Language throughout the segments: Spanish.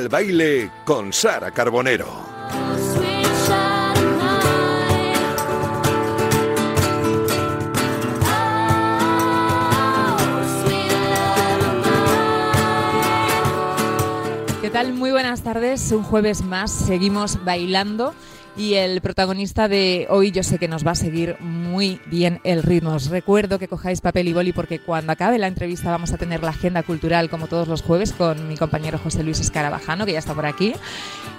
El baile con Sara Carbonero. ¿Qué tal? Muy buenas tardes. Un jueves más seguimos bailando y el protagonista de hoy yo sé que nos va a seguir muy bien el ritmo. Os recuerdo que cojáis papel y boli porque cuando acabe la entrevista vamos a tener la agenda cultural como todos los jueves con mi compañero José Luis Escarabajano que ya está por aquí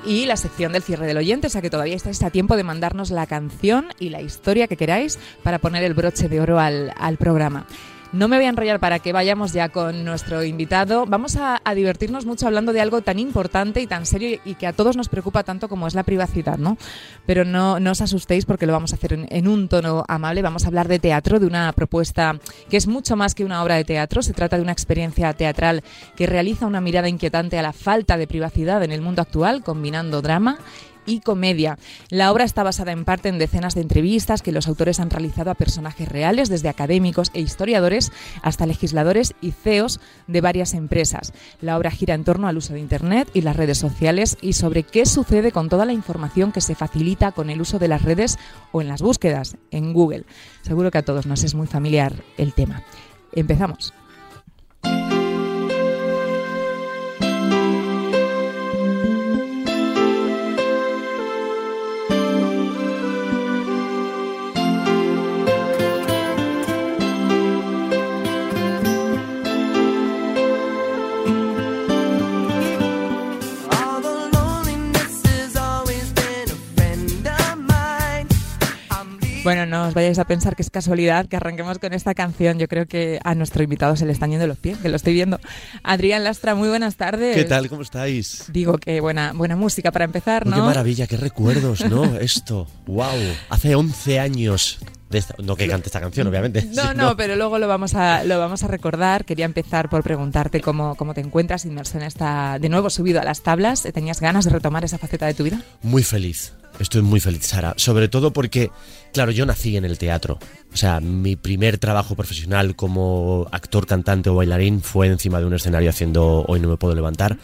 y la sección del cierre del oyente, o sea que todavía estáis a tiempo de mandarnos la canción y la historia que queráis para poner el broche de oro al, al programa. No me voy a enrollar para que vayamos ya con nuestro invitado. Vamos a, divertirnos mucho hablando de algo tan importante y tan serio y que a todos nos preocupa tanto como es la privacidad, ¿no? Pero no, no os asustéis porque lo vamos a hacer en, en, un tono amable. Vamos a hablar de teatro, de una propuesta que es mucho más que una obra de teatro. Se trata de una experiencia teatral que realiza una mirada inquietante a la falta de privacidad en el mundo actual, combinando drama y comedia. La obra está basada en parte en decenas de entrevistas que los autores han realizado a personajes reales, desde académicos e historiadores hasta legisladores y CEOs de varias empresas. La obra gira en torno al uso de Internet y las redes sociales y sobre qué sucede con toda la información que se facilita con el uso de las redes o en las búsquedas en Google. Seguro que a todos nos es muy familiar el tema. Empezamos. No os vayáis a pensar que es casualidad que arranquemos con esta canción. Yo creo que a nuestro invitado se le están yendo los pies, que lo estoy viendo. Adrián Lastra, muy buenas tardes. ¿Qué tal? ¿Cómo estáis? Digo que buena, buena música para empezar, ¿no? Qué maravilla, qué recuerdos, ¿no? Esto, wow. Hace 11 años esta, no que cante esta canción, obviamente. No, no, no, pero luego lo vamos a, lo vamos a recordar. Quería empezar por preguntarte cómo, cómo te encuentras inmerso en esta. De nuevo subido a las tablas. ¿Tenías ganas de retomar esa faceta de tu vida? Muy feliz. Estoy muy feliz, Sara. Sobre todo porque, claro, yo nací en el teatro. O sea, mi primer trabajo profesional como actor, cantante o bailarín fue encima de un escenario haciendo Hoy no me puedo levantar.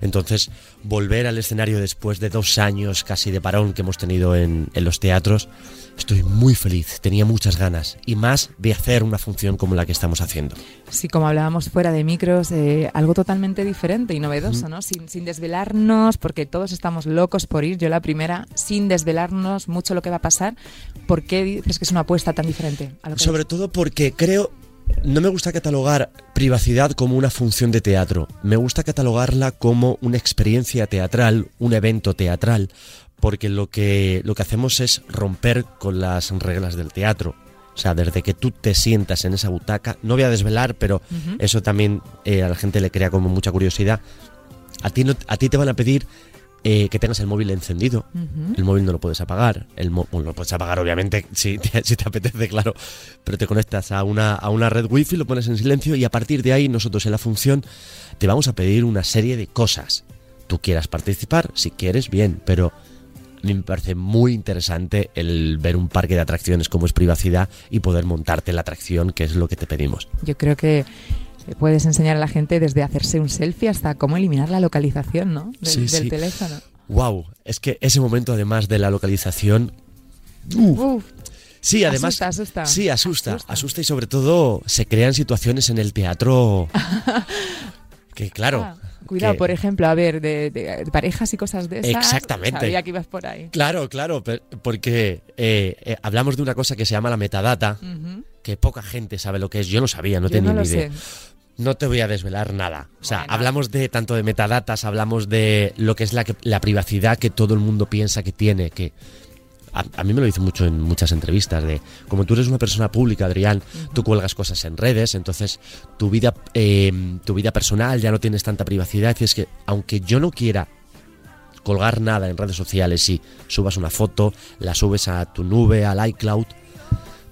Entonces, volver al escenario después de dos años casi de parón que hemos tenido en, en los teatros, estoy muy feliz, tenía muchas ganas y más de hacer una función como la que estamos haciendo. Sí, como hablábamos fuera de micros, eh, algo totalmente diferente y novedoso, ¿no? Sin, sin, desvelarnos, porque todos estamos locos por ir, yo la primera, sin desvelarnos mucho lo que va a pasar. ¿Por qué dices que es una apuesta tan diferente? A lo que Sobre todo porque creo no me gusta catalogar privacidad como una función de teatro, me gusta catalogarla como una experiencia teatral, un evento teatral, porque lo que, lo que hacemos es romper con las reglas del teatro. O sea, desde que tú te sientas en esa butaca, no voy a desvelar, pero uh -huh. eso también eh, a la gente le crea como mucha curiosidad. A ti, no, a ti te van a pedir eh, que tengas el móvil encendido. Uh -huh. El móvil no lo puedes apagar. El bueno, lo puedes apagar, obviamente, si te, si te, apetece, claro. Pero te conectas a una, a una red wifi, lo pones en silencio y a partir de ahí nosotros en la función te vamos a pedir una serie de cosas. Tú quieras participar, si quieres, bien, pero a mí me parece muy interesante el ver un parque de atracciones como es privacidad y poder montarte la atracción, que es lo que te pedimos. Yo creo que puedes enseñar a la gente desde hacerse un selfie hasta cómo eliminar la localización, ¿no? Del, sí, del sí. teléfono. Wow, es que ese momento además de la localización uf, Uf. Sí, además. Asusta, asusta. Sí, asusta, asusta, asusta. y sobre todo se crean situaciones en el teatro que, claro. Ah, cuidado, que... por ejemplo, a ver, de, de, parejas y cosas de esas. Exactamente. Sabía que ibas por ahí. Claro, claro, porque eh, eh, hablamos de una cosa que se llama la metadata, uh -huh. que poca gente sabe lo que es. Yo no sabía, no Yo tenía no ni idea. Sé. No te voy a desvelar nada. O sea, bueno. hablamos de tanto de metadatas, hablamos de lo que es la, la privacidad que todo el mundo piensa que tiene, que a, a, mí me lo dice mucho en muchas entrevistas de como tú eres una persona pública Adrián tú cuelgas cosas en redes entonces tu vida eh, tu vida personal ya no tienes tanta privacidad y es que aunque yo no quiera colgar nada en redes sociales y subas una foto la subes a tu nube al iCloud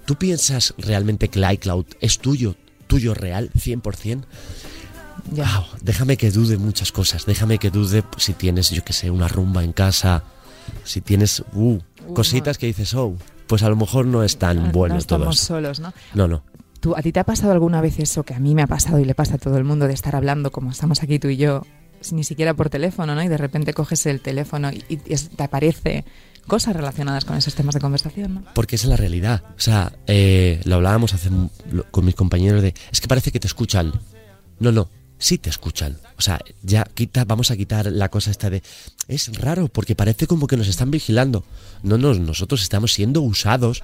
tú piensas realmente que el iCloud es tuyo tuyo real 100% ya. Wow, déjame que dude muchas cosas déjame que dude si tienes yo que sé una rumba en casa si tienes uh, cositas que dices, oh, pues a lo mejor no es tan no, bueno no estamos todo. solos, ¿no? No, no. ¿Tú, ¿A ti te ha pasado alguna vez eso que a mí me ha pasado y le pasa a todo el mundo de estar hablando como estamos aquí tú y yo ni siquiera por teléfono, ¿no? Y de repente coges el teléfono y, y te aparece cosas relacionadas con esos temas de conversación, ¿no? Porque es la realidad. O sea, eh, lo hablábamos hace, con mis compañeros de, es que parece que te escuchan. No, no, sí te escuchan. O sea, ya quita, vamos a quitar la cosa esta de, es raro porque parece como que nos están vigilando. No, no, nosotros estamos siendo usados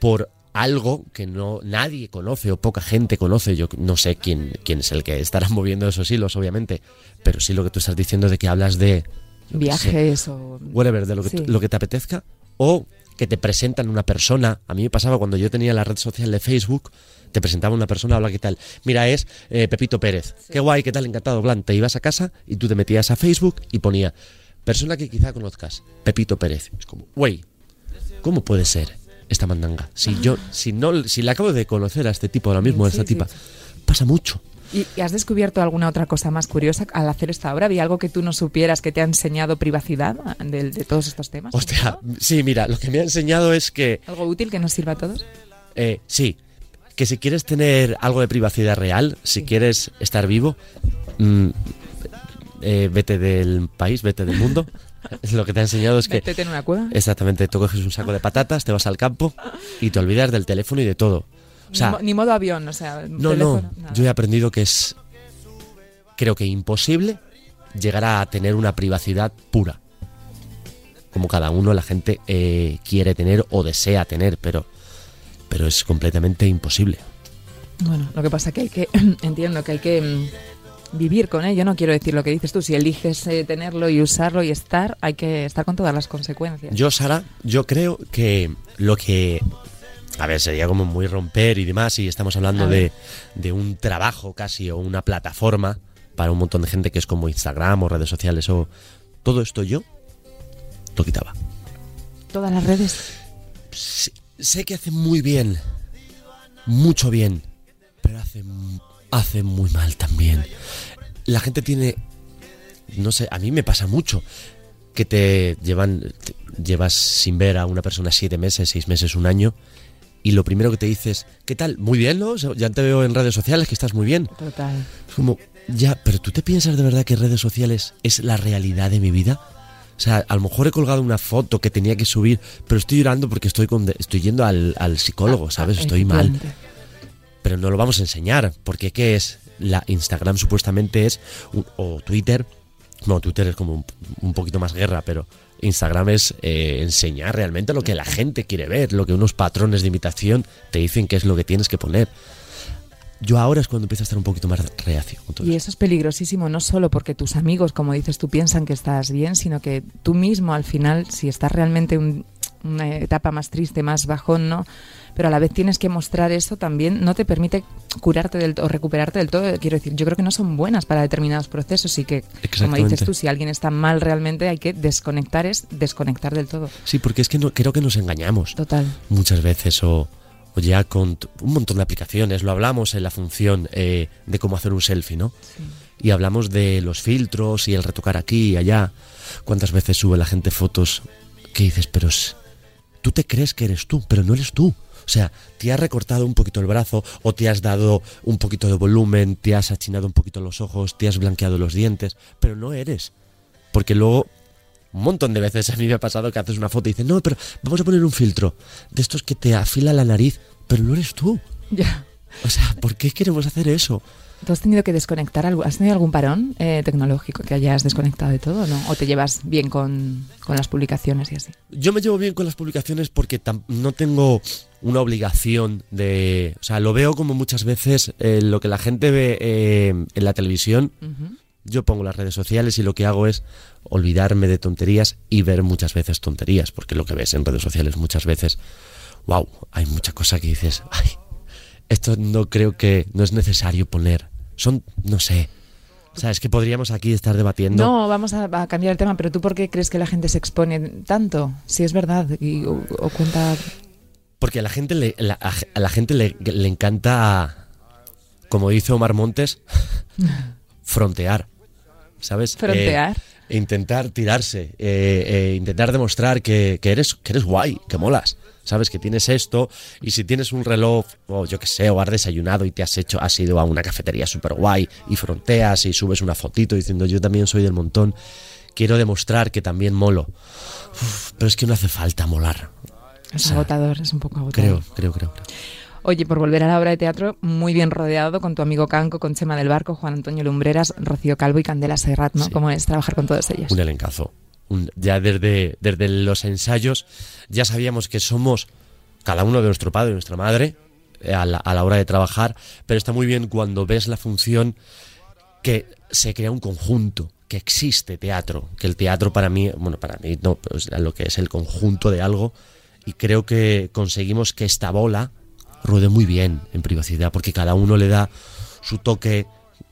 por algo que no nadie conoce o poca gente conoce. Yo no sé quién, quién es el que estará moviendo esos hilos, obviamente, pero sí lo que tú estás diciendo de que hablas de viajes o whatever, de lo que, lo que te apetezca o que te presentan una persona. A mí me pasaba cuando yo tenía la red social de Facebook, te presentaba una persona, habla qué tal. Mira, es eh, Pepito Pérez. Qué guay, qué tal, encantado, Blan. Te ibas a casa y tú te metías a Facebook y ponía persona que quizá conozcas, Pepito Pérez. Es como, güey, ¿cómo puede ser esta mandanga? Si yo, si no, si le acabo de conocer a este tipo ahora mismo, a esta tipa, pasa mucho. ¿Y, has descubierto alguna otra cosa más curiosa al hacer esta obra? ¿Había algo que tú no supieras que te ha enseñado privacidad de, todos estos temas? Hostia, sí, mira, lo que me ha enseñado es que... ¿Algo útil que nos sirva a todos? Eh, sí, que si quieres tener algo de privacidad real, si quieres estar vivo, mm, eh, vete del país, vete del mundo. Lo que te ha enseñado es que... Vete en una cueva. Exactamente, tú coges un saco de patatas, te vas al campo y te olvidas del teléfono y de todo ni, modo avión, o sea. No, no. Yo he aprendido que es. Creo que imposible llegar a tener una privacidad pura. Como cada uno la gente eh, quiere tener o desea tener, pero, pero es completamente imposible. Bueno, lo que pasa que hay que. entiendo que hay que mm, vivir con ello. No quiero decir lo que dices tú. Si eliges eh, tenerlo y usarlo y estar, hay que estar con todas las consecuencias. Yo, Sara, yo creo que lo que a ver, sería como muy romper y demás, y estamos hablando de, un trabajo casi o una plataforma para un montón de gente que es como Instagram o redes sociales o todo esto yo lo quitaba. ¿Todas las redes? sé que hace muy bien, mucho bien, pero hace, hace muy mal también. La gente tiene, no sé, a mí me pasa mucho que te llevan, llevas sin ver a una persona siete meses, seis meses, un año y lo primero que te dices, ¿qué tal? Muy bien, ¿no? Ya te veo en redes sociales que estás muy bien. Total. Es como, ya, pero ¿tú te piensas de verdad que redes sociales es la realidad de mi vida? O sea, a lo mejor he colgado una foto que tenía que subir, pero estoy llorando porque estoy, con, estoy yendo al, psicólogo, ah, ¿sabes? Estoy mal. Pero no lo vamos a enseñar, porque ¿qué es? La Instagram supuestamente es, o Twitter, no, Twitter es como un poquito más guerra, pero Instagram es eh, enseñar realmente lo que la gente quiere ver, lo que unos patrones de imitación te dicen que es lo que tienes que poner. Yo ahora es cuando empiezo a estar un poquito más reacio. y eso es peligrosísimo, no solo porque tus amigos, como dices tú, piensan que estás bien, sino que tú mismo al final, si estás realmente en una etapa más triste, más bajón, ¿no? pero a la vez tienes que mostrar eso también, no te permite curarte del, o recuperarte del todo. Quiero decir, yo creo que no son buenas para determinados procesos y que, como dices tú, si alguien está mal realmente hay que desconectar, es desconectar del todo. Sí, porque es que no, creo que nos engañamos. Total. Muchas veces o, ya con un montón de aplicaciones, lo hablamos en la función eh, de cómo hacer un selfie, ¿no? Y hablamos de los filtros y el retocar aquí y allá. ¿Cuántas veces sube la gente fotos que dices, pero tú te crees que eres tú, pero no eres tú? O sea, te has recortado un poquito el brazo o te has dado un poquito de volumen, te has achinado un poquito los ojos, te has blanqueado los dientes, pero no eres. Porque luego, un montón de veces a mí me ha pasado que haces una foto y dices, no, pero vamos a poner un filtro de estos que te afila la nariz, pero no eres tú. Ya. O sea, ¿por qué queremos hacer eso? ¿Tú has tenido que desconectar? ¿Has tenido algún parón eh, tecnológico que hayas desconectado de todo no? ¿O te llevas bien con, las publicaciones y así? Yo me llevo bien con las publicaciones porque no tengo una obligación de... O sea, lo veo como muchas veces eh, lo que la gente ve eh, en la televisión. Yo pongo las redes sociales y lo que hago es olvidarme de tonterías y ver muchas veces tonterías, porque lo que ves en redes sociales muchas veces, wow, hay mucha cosa que dices, ay, esto no creo que no es necesario poner. Son, no sé. O sea, es que podríamos aquí estar debatiendo. No, vamos a, cambiar el tema, pero ¿tú por qué crees que la gente se expone tanto? Si es verdad, y, o, cuenta... Porque a la gente le, a la gente le, le encanta, como dice Omar Montes, frontear. ¿Sabes? Frontear. Eh, e intentar tirarse, eh, eh, intentar demostrar que, que eres, que eres guay, que molas. Sabes que tienes esto y si tienes un reloj, o yo qué sé, o has desayunado y te has hecho, has ido a una cafetería súper guay y fronteas y subes una fotito diciendo yo también soy del montón, quiero demostrar que también molo. Uf, pero es que no hace falta molar. Es O sea, agotador, es un poco agotador. Creo, creo, creo. creo. Oye, por volver a la obra de teatro, muy bien rodeado con tu amigo Canco, con Chema del Barco, Juan Antonio Lumbreras, Rocío Calvo y Candela Serrat, ¿no? Sí. ¿Cómo es trabajar con todos ellos? un elencazo. Un- ya desde, desde los ensayos ya sabíamos que somos cada uno de nuestro padre y nuestra madre eh, a la, a la hora de trabajar, pero está muy bien cuando ves la función que se crea un conjunto, que existe teatro, que el teatro para mí, bueno, para mí no, pues lo que es el conjunto de algo, y creo que conseguimos que esta bola ruede muy bien en privacidad, porque cada uno le da su toque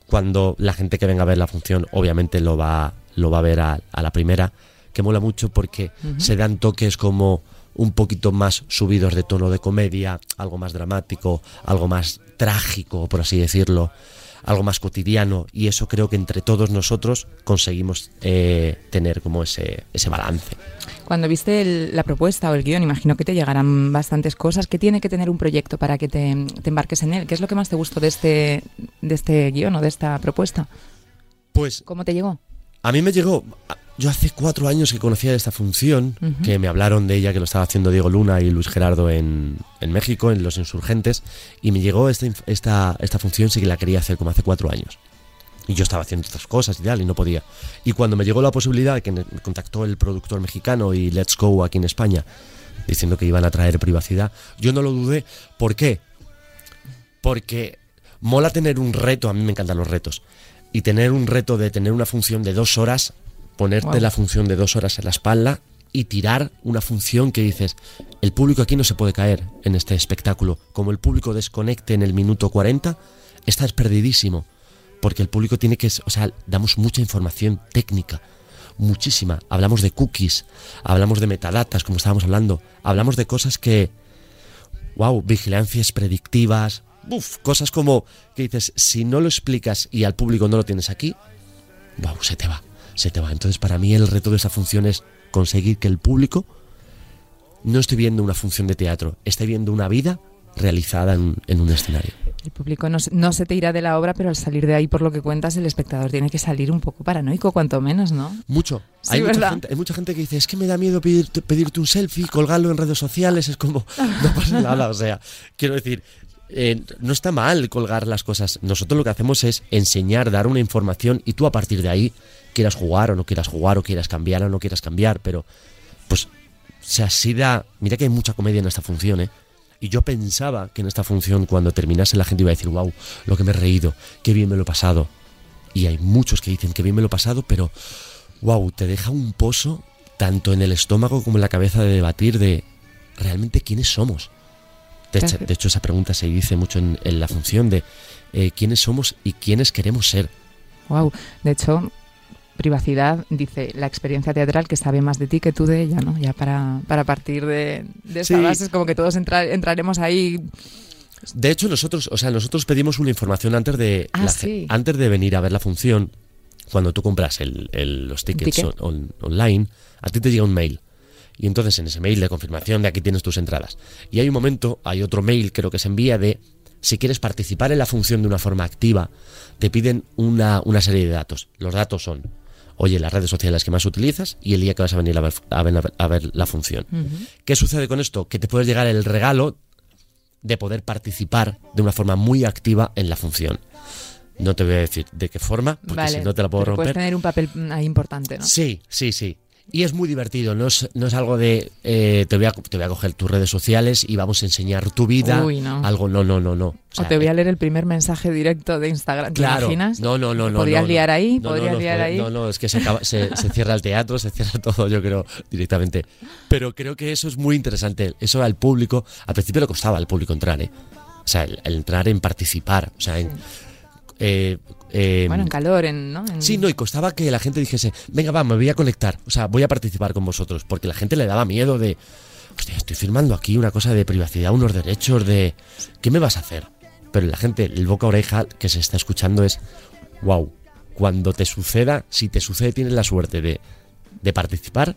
cuando la gente que venga a ver la función obviamente lo va, lo va a ver a, a la primera, que mola mucho porque se dan toques como un poquito más subidos de tono de comedia, algo más dramático, algo más trágico, por así decirlo, algo más cotidiano, y eso creo que entre todos nosotros conseguimos eh, tener como ese, ese balance. Cuando viste el- la propuesta o el guion, imagino que te llegarán bastantes cosas. ¿Qué tiene que tener un proyecto para que te, te embarques en él? ¿Qué es lo que más te gustó de este, de este guion o de esta propuesta? Pues ¿Cómo te llegó? A mí me llegó, yo hace cuatro años que conocía esta función, que me hablaron de ella, que lo estaba haciendo Diego Luna y Luis Gerardo en, en México, en Los Insurgentes, y me llegó esta, esta, esta función, sí que la quería hacer como hace cuatro años. Y yo estaba haciendo estas cosas y tal, y no podía. Y cuando me llegó la posibilidad, que me contactó el productor mexicano y Let's Go aquí en España, diciendo que iban a traer privacidad, yo no lo dudé. ¿Por qué? Porque mola tener un reto, a mí me encantan los retos, y tener un reto de tener una función de dos horas, ponerte la función de dos horas en la espalda y tirar una función que dices, el público aquí no se puede caer en este espectáculo. Como el público desconecte en el minuto 40, estás perdidísimo. Porque el público tiene que, o sea, damos mucha información técnica, muchísima. Hablamos de cookies, hablamos de metadatas, como estábamos hablando, hablamos de cosas que, wow, vigilancias predictivas, uf, cosas como que dices, si no lo explicas y al público no lo tienes aquí, wow, se te va, se te va. Entonces, para mí el reto de esta función es conseguir que el público no esté viendo una función de teatro, esté viendo una vida realizada en, en un escenario. El público no, se- no se te irá de la obra, pero al salir de ahí, por lo que cuentas, el espectador tiene que salir un poco paranoico, cuanto menos, ¿no? Mucho. Sí, hay, mucha gente, hay mucha gente que dice, es que me da miedo pedirte, pedirte un selfie, colgarlo en redes sociales, es como, no pasa nada, o sea, quiero decir, eh, no está mal colgar las cosas. Nosotros lo que hacemos es enseñar, dar una información y tú a partir de ahí quieras jugar o no quieras jugar o quieras cambiar o no quieras cambiar, pero pues se así da... Mira que hay mucha comedia en esta función, ¿eh? Y yo pensaba que en esta función cuando terminase la gente iba a decir, wow, lo que me he reído, qué bien me lo he pasado. Y hay muchos que dicen que bien me lo he pasado, pero wow, te deja un pozo tanto en el estómago como en la cabeza de debatir de realmente quiénes somos. De, hecho, Claro. de hecho, esa pregunta se dice mucho en, en la función de eh, quiénes somos y quiénes queremos ser. Wow. De hecho, privacidad dice la experiencia teatral que sabe más de ti que tú de ella, ¿no? Ya para, para partir de, de esta Sí. base es como que todos entra- entraremos ahí. De hecho, nosotros, o sea, nosotros pedimos una información antes de Ah, la- sí. antes de venir a ver la función. Cuando tú compras el- el- los tickets ticket? on- on- online, a ti te llega un mail. Y entonces en ese mail de confirmación de aquí tienes tus entradas. Y hay un momento, hay otro mail creo que se envía de si quieres participar en la función de una forma activa, te piden una, una serie de datos. Los datos son, oye, las redes sociales que más utilizas y el día que vas a venir a ver, a ver- a ver la función. ¿Qué sucede con esto? Que te puede llegar el regalo de poder participar de una forma muy activa en la función. No te voy a decir de qué forma, porque vale. si no te la puedo pero Puedes romper. tener un papel mm, ahí importante, ¿no? Sí, sí, sí. Y es muy divertido, no es, no es algo de eh, te, voy a, te voy a coger tus redes sociales y vamos a enseñar tu vida. Uy, no. Algo, no, no, no, no. O O sea, te voy a leer el primer mensaje directo de Instagram. ¿Te Claro. imaginas? No, no, no, no. ¿Podrías no, liar ahí? ¿Podrías no, liar ahí? No, no, es que se, acaba- se, se cierra el teatro, se cierra todo, yo creo, directamente. Pero creo que eso es muy interesante. Eso al público, al principio le costaba al público entrar, ¿eh? O sea, el, el entrar en participar. O sea, en. eh, eh, Bueno, en calor, en, ¿no? En- Sí, no, y costaba que la gente dijese, venga, va, me voy a conectar, o sea, voy a participar con vosotros, porque la gente le daba miedo de, hostia, estoy firmando aquí una cosa de privacidad, unos derechos de, ¿qué me vas a hacer? Pero la gente, el boca a oreja que se está escuchando es, wow, cuando te suceda, si te sucede, tienes la suerte de, de participar,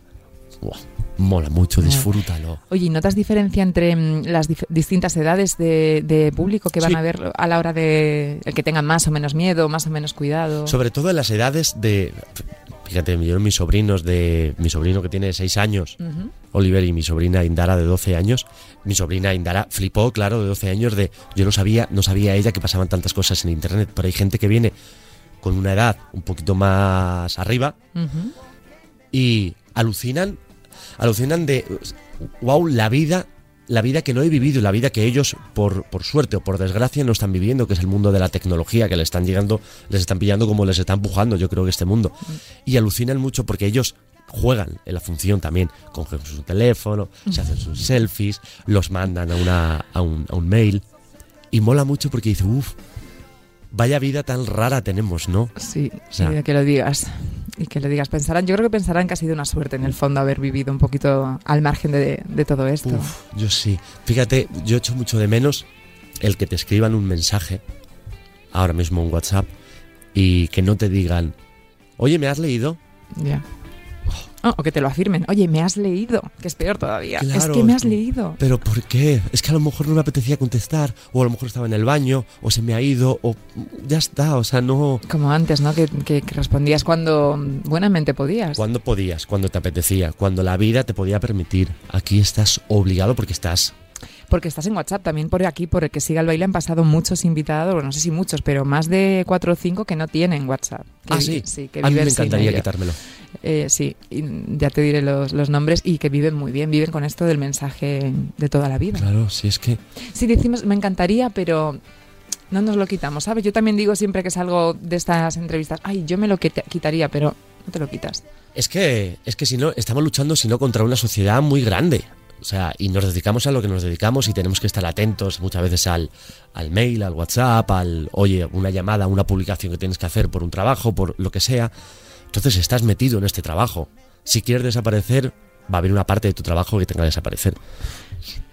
¡buah! Mola mucho, disfrútalo. Oye, ¿y notas diferencia entre mm, las dif- distintas edades de, de público que van Sí. a ver a la hora de el que tengan más o menos miedo, más o menos cuidado? Sobre todo en las edades de. Fíjate, yo mis sobrinos de. Mi sobrino que tiene 6 años, Ujú. Oliver, y mi sobrina Indara de 12 años. Mi sobrina Indara flipó, claro, de 12 años de. Yo no sabía, no sabía ella que pasaban tantas cosas en internet, pero hay gente que viene con una edad un poquito más arriba Ujú. y alucinan, alucinan de wow, la vida, la vida que no he vivido, la vida que ellos por, por suerte o por desgracia no están viviendo, que es el mundo de la tecnología, que le están llegando, les están pillando como les está empujando, yo creo que este mundo. Y alucinan mucho porque ellos juegan en la función también, cogen su teléfono, se hacen sus selfies, los mandan a, una, a, un, a un mail. Y mola mucho porque dice, uff, vaya vida tan rara tenemos, ¿no? Sí, O sea- que lo digas. Y que lo digas. Pensarán, yo creo que pensarán que ha sido una suerte en el fondo haber vivido un poquito al margen de, de todo esto. Uf, yo sí. Fíjate, yo echo mucho de menos el que te escriban un mensaje, ahora mismo en WhatsApp, y que no te digan, oye, ¿me has leído? Ya. Oh, o que te lo afirmen. Oye, me has leído, que es peor todavía. es que me has leído. ¿Pero por qué? Es que a lo mejor no me apetecía contestar, o a lo mejor estaba en el baño, o se me ha ido, o ya está, o sea, no... Como antes, ¿no? Que, que- que respondías cuando buenamente podías. Cuando podías, cuando te apetecía, cuando la vida te podía permitir. Aquí estás obligado porque estás... Porque estás en WhatsApp también por aquí, por el que siga el baile han pasado muchos invitados, bueno, no sé si muchos, pero más de cuatro o cinco que no tienen WhatsApp. Que ah, sí. que a mí me encantaría quitármelo. Eh, sí, y ya te diré los, los nombres y que viven muy bien, viven con esto del mensaje de toda la vida. Claro, si es que... Sí, decimos, me encantaría, pero no nos lo quitamos, ¿sabes? Yo también digo siempre que salgo de estas entrevistas, ay, yo me lo quita- quitaría, pero no te lo quitas. Es que, es que si no, estamos luchando si no contra una sociedad muy grande. O sea, y nos dedicamos a lo que nos dedicamos y tenemos que estar atentos muchas veces al, al mail, al WhatsApp, al, oye, una llamada, una publicación que tienes que hacer por un trabajo, por lo que sea. Entonces estás metido en este trabajo. Si quieres desaparecer, va a haber una parte de tu trabajo que tenga que desaparecer.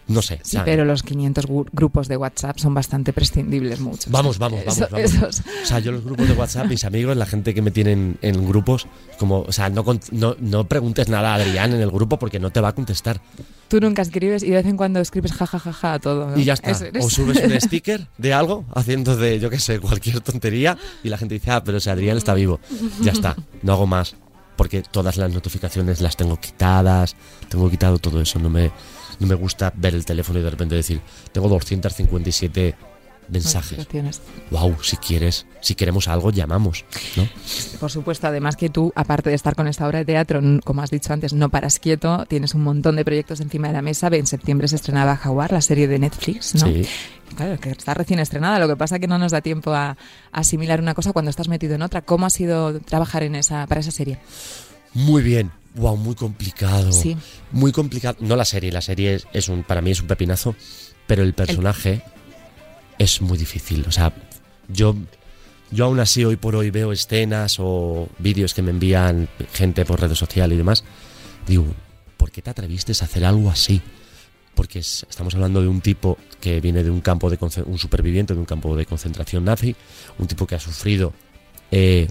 No sé. Sí, pero los 500 gu- grupos de WhatsApp son bastante prescindibles muchos. Vamos, vamos, vamos, Eso- vamos. esos- O sea, yo los grupos de WhatsApp, mis amigos, la gente que me tienen en grupos, como, o sea, no, no, no preguntes nada a Adrián en el grupo porque no te va a contestar. tú nunca escribes y de vez en cuando escribes jajajaja a todo. ¿no? Y ya está. O subes un sticker de algo haciendo de, yo qué sé, cualquier tontería y la gente dice, ah, pero si Adrián está vivo. Ya está, no hago más. Porque todas las notificaciones las tengo quitadas, tengo quitado todo eso. No me, no me gusta ver el teléfono y de repente decir, tengo 257 mensajes. Wow, si quieres, si queremos algo, llamamos, ¿no? Por supuesto, además que tú, aparte de estar con esta obra de teatro, como has dicho antes, no paras quieto, tienes un montón de proyectos encima de la mesa. En septiembre se estrenaba Jaguar, la serie de Netflix, ¿no? Sí. Claro, que está recién estrenada, lo que pasa que no nos da tiempo a, a asimilar una cosa cuando estás metido en otra. ¿Cómo ha sido trabajar en esa, para esa serie? Muy bien. Wow, muy complicado. Sí. Muy complicado. No la serie, la serie es, es un, para mí es un pepinazo, pero el personaje es muy difícil. O sea, yo, yo aún así hoy por hoy veo escenas o vídeos que me envían gente por redes sociales y demás. Digo, ¿por qué te atreviste a hacer algo así? Porque es- estamos hablando de un tipo que viene de un campo de un superviviente de un campo de concentración nazi, un tipo que ha sufrido eh,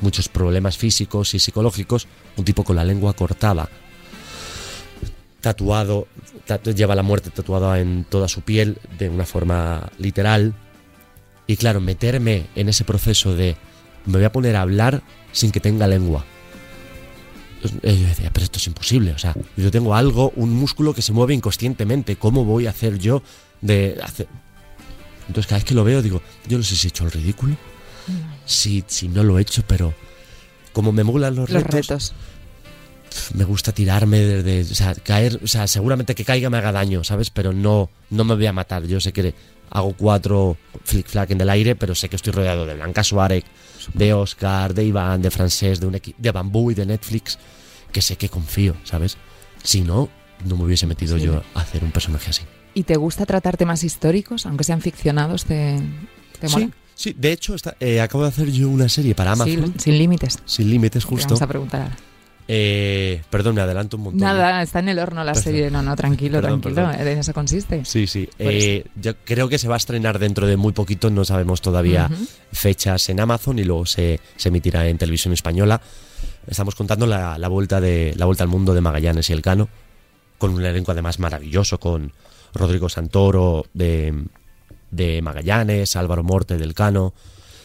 muchos problemas físicos y psicológicos, un tipo con la lengua cortada, tatuado, tatu- lleva la muerte tatuada en toda su piel de una forma literal. Y claro, meterme en ese proceso de me voy a poner a hablar sin que tenga lengua. Eh, Yo decía, pero esto es imposible. O sea, yo tengo algo, un músculo que se mueve inconscientemente. ¿Cómo voy a hacer yo de hacer? Entonces cada vez que lo veo digo, yo no sé si he hecho el ridículo, si, si no lo he hecho, pero como me molan los, Los retos, retos. me gusta tirarme desde, o sea, caer, o sea, seguramente que caiga me haga daño, ¿sabes? Pero no, no me voy a matar. Yo sé que hago cuatro flick flack en el aire, pero sé que estoy rodeado de Blanca Suárez, de Oscar, de Iván, de Francés, de un de Bambú y de Netflix, que sé que confío, ¿sabes? Si no, no me hubiese metido yo a hacer un personaje así. ¿Y te gusta tratar temas históricos, aunque sean ficcionados? ¿Te, te mola? Sí, sí, de hecho, está- eh, acabo de hacer yo una serie para Amazon, sin límites. sin límites Te justo, Vamos a preguntar. Eh, perdón, me adelanto un montón. Nada, está en el horno la serie. No, no, tranquilo, Perdón, tranquilo. perdón. En eso consiste. Sí, sí. Por Eh, yo creo que se va a estrenar dentro de muy poquito, no sabemos todavía fechas en Amazon y luego se, se emitirá en televisión española. Estamos contando la, la vuelta de la vuelta al mundo de Magallanes y Elcano, con un elenco además maravilloso, con Rodrigo Santoro de, de Magallanes, Álvaro Morte del Cano,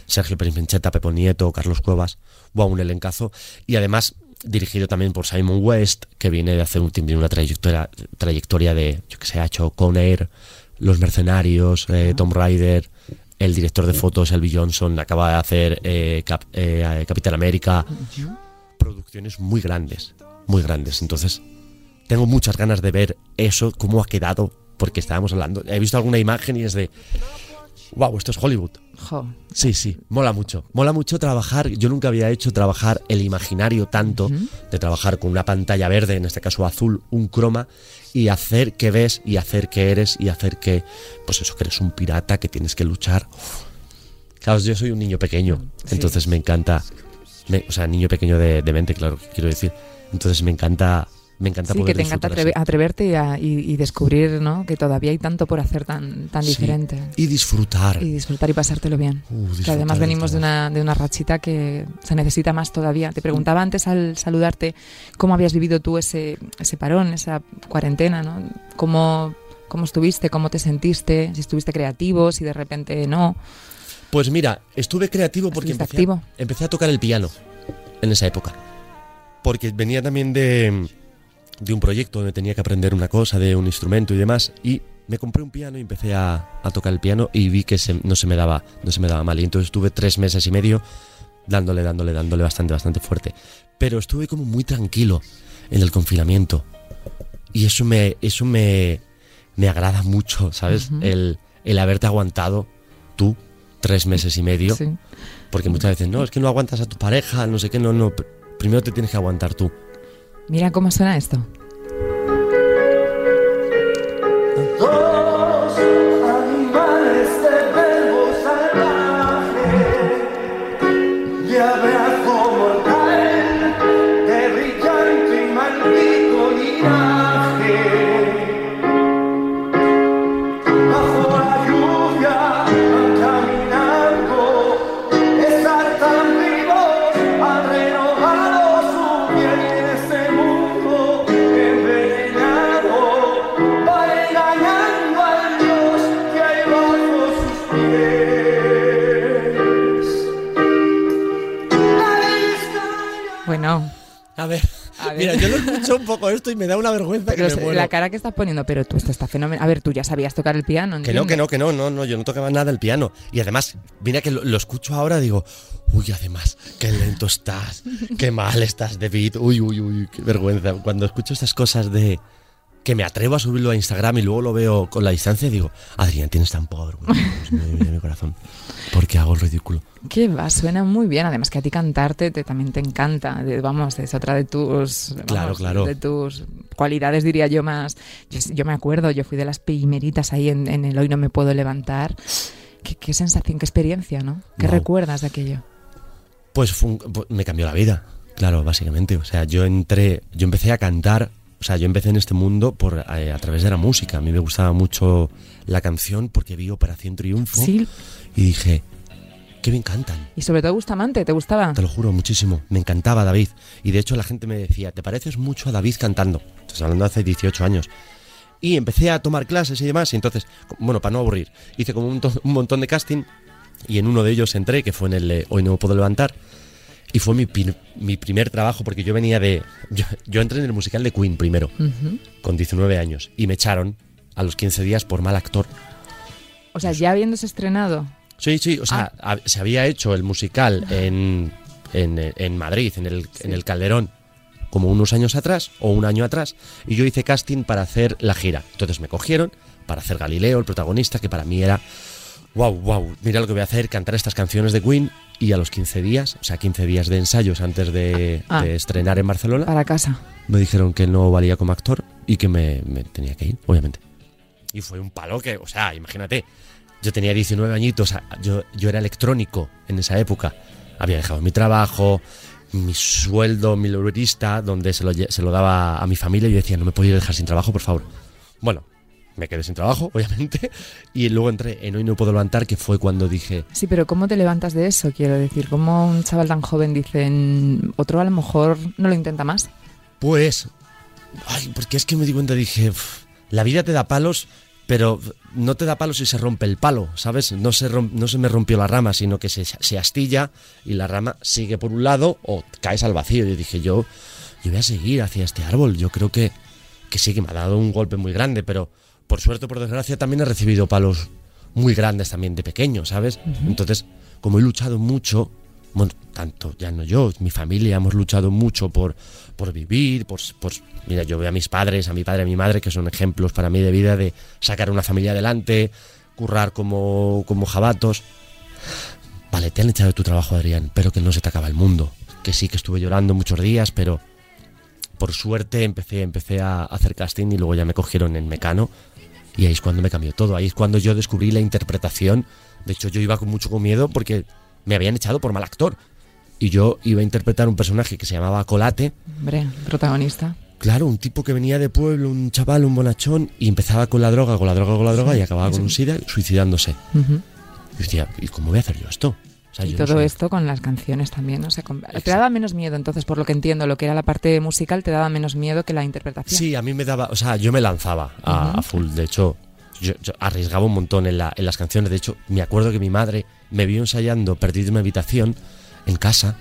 Sergio Pérez Mencheta, Pepo Nieto, Carlos Cuevas. Buah, un elencazo. Y además dirigido también por Simon West, que viene de hacer un, tiene una trayectoria, trayectoria de, yo que sé, ha hecho Con Air, Los Mercenarios, eh, Tomb Raider, el director de fotos, Elby Johnson, acaba de hacer eh, Cap- eh, Capitán América. Producciones muy grandes, muy grandes. Entonces, tengo muchas ganas de ver eso, cómo ha quedado, porque estábamos hablando. He visto alguna imagen y es de, wow, esto es Hollywood. Jo. Sí, sí, mola mucho. Mola mucho trabajar. Yo nunca había hecho trabajar el imaginario tanto, de trabajar con una pantalla verde, en este caso azul, un croma, y hacer que ves, y hacer que eres, y hacer que, pues eso, que eres un pirata, que tienes que luchar. Claro, yo soy un niño pequeño, Sí. entonces me encanta, me- o sea, niño pequeño de, de mente, claro, quiero decir. Entonces me encanta, me encanta Sí, poder que te encanta atreverte y, a- y- y descubrir ¿no? que todavía hay tanto por hacer tan, tan. Sí. diferente. Y disfrutar. Y disfrutar y pasártelo bien. Uh, que además venimos de una, de una rachita que se necesita más todavía. Te preguntaba antes al saludarte cómo habías vivido tú ese, ese parón, esa cuarentena, ¿no? ¿Cómo, ¿Cómo estuviste? ¿Cómo te sentiste? Si estuviste creativo, si de repente no. Pues mira, estuve creativo porque ¿Estuviste empecé, activo? empecé a tocar el piano en esa época. Porque venía también de, de un proyecto donde tenía que aprender una cosa, de un instrumento y demás. Y me compré un piano y empecé a, a tocar el piano y vi que se- no, se me daba, no se me daba mal. Y entonces estuve tres meses y medio dándole, dándole, dándole bastante, bastante fuerte. Pero estuve como muy tranquilo en el confinamiento. Y eso me, eso me, me agrada mucho, ¿sabes? Ujú. el, el haberte aguantado tú tres meses y medio. Sí. Porque muchas veces, no, es que no aguantas a tu pareja, no sé qué, no, no. pr- Primero te tienes que aguantar tú. Mira cómo suena esto. Mira, yo lo escucho un poco esto y me da una vergüenza pero que me muero. la cara que estás poniendo, pero tú esto está fenomenal. A ver, tú ya sabías tocar el piano. Que no, que no, que no, no, no, yo no tocaba nada el piano. Y además, mira que lo, lo escucho ahora, digo, uy, además, qué lento estás, qué mal estás, David, uy, uy, uy, qué vergüenza. Cuando escucho estas cosas de que me atrevo a subirlo a Instagram y luego lo veo con la distancia, digo, Adrián, tienes tan poca vergüenza, mira mi corazón, porque hago el ridículo. Que va, suena muy bien. Además que a ti cantarte te, también te encanta. De- vamos, es otra de tus Claro, vamos, claro. de tus cualidades, diría yo más. Yo, yo me acuerdo, yo fui de las primeritas ahí en, en el Hoy no me puedo levantar. Qué, qué sensación, qué experiencia, ¿no? ¿Qué Wow. recuerdas de aquello? Pues fue un- pues me cambió la vida, claro, básicamente. O sea, yo entré, yo empecé a cantar, o sea, yo empecé en este mundo por eh, a través de la música. A mí me gustaba mucho la canción porque vi Operación Triunfo Sí, y dije, qué bien cantan. y sobre todo Bustamante, ¿te gustaba? Te lo juro, muchísimo. Me encantaba David. Y de hecho la gente me decía, ¿te pareces mucho a David cantando? Estás hablando de hace 18 años. Y empecé a tomar clases y demás. Y entonces, bueno, para no aburrir, hice como un, un montón de casting. Y en uno de ellos entré, que fue en el de Hoy no puedo levantar. Y fue mi, mi primer trabajo, porque yo venía de... Yo, yo entré en el musical de Queen primero, con 19 años. Y me echaron a los 15 días por mal actor. O sea, ya habiéndose estrenado. Sí, sí, o sea, Ah. se había hecho el musical en, en, en Madrid, en el, en el Calderón, como unos años atrás o un año atrás, y yo hice casting para hacer la gira. Entonces me cogieron para hacer Galileo, el protagonista, que para mí era, wow, wow, mira lo que voy a hacer, cantar estas canciones de Queen, y a los 15 días, o sea, 15 días de ensayos antes de, Ah. de estrenar en Barcelona, Para casa. me dijeron que no valía como actor y que me, me tenía que ir, obviamente. Y fue un palo que, o sea, imagínate, yo tenía 19 añitos, a- yo, yo era electrónico en esa época, había dejado mi trabajo, mi sueldo mileurista, donde se lo, se lo daba a mi familia, y yo decía, no me podía dejar sin trabajo, por favor. Bueno, me quedé sin trabajo, obviamente, y luego entré en Hoy No Puedo Levantar, que fue cuando dije, Sí, pero ¿cómo te levantas de eso? Quiero decir, ¿cómo un chaval tan joven dice, "Mm, otro a lo mejor no lo intenta más? Pues. Ay, porque es que me di cuenta, dije. "Uf, la vida te da palos, pero no te da palos si se rompe el palo, ¿sabes? No se, rom- no se me rompió la rama, sino que se, se astilla y la rama sigue por un lado o caes al vacío. Y dije, yo, yo voy a seguir hacia este árbol. Yo creo que, que sí, que me ha dado un golpe muy grande, pero por suerte por desgracia también he recibido palos muy grandes también de pequeño, ¿sabes? Entonces, como he luchado mucho, bueno, tanto ya no yo, mi familia hemos luchado mucho por, por vivir, por, por- mira, yo veo a mis padres, a mi padre, a mi madre, que son ejemplos para mí de vida de sacar una familia adelante, currar como, como jabatos. Vale, te han echado de tu trabajo, Adrián, pero que no se te acaba el mundo. Que sí que estuve llorando muchos días, pero por suerte empecé, empecé a hacer casting y luego ya me cogieron en Mecano. Y ahí es cuando me cambió todo. Ahí es cuando yo descubrí la interpretación. De hecho, yo iba con mucho miedo porque me habían echado por mal actor. Y yo iba a interpretar un personaje que se llamaba Colate. Hombre, protagonista. Claro, un tipo que venía de pueblo, un chaval, un bonachón, y empezaba con la droga, con la droga, con la droga, y acababa con un sida suicidándose. Y decía, ¿y cómo voy a hacer yo esto? O sea, Y no todo esto con las canciones también, no sé. con- Te daba menos miedo, entonces, por lo que entiendo, lo que era la parte musical te daba menos miedo que la interpretación. Sí, a mí me daba, o sea, yo me lanzaba a, a full. De hecho, yo, yo arriesgaba un montón en, la- en las canciones. De hecho, me acuerdo que mi madre me vio ensayando Perdido en mi habitación en casa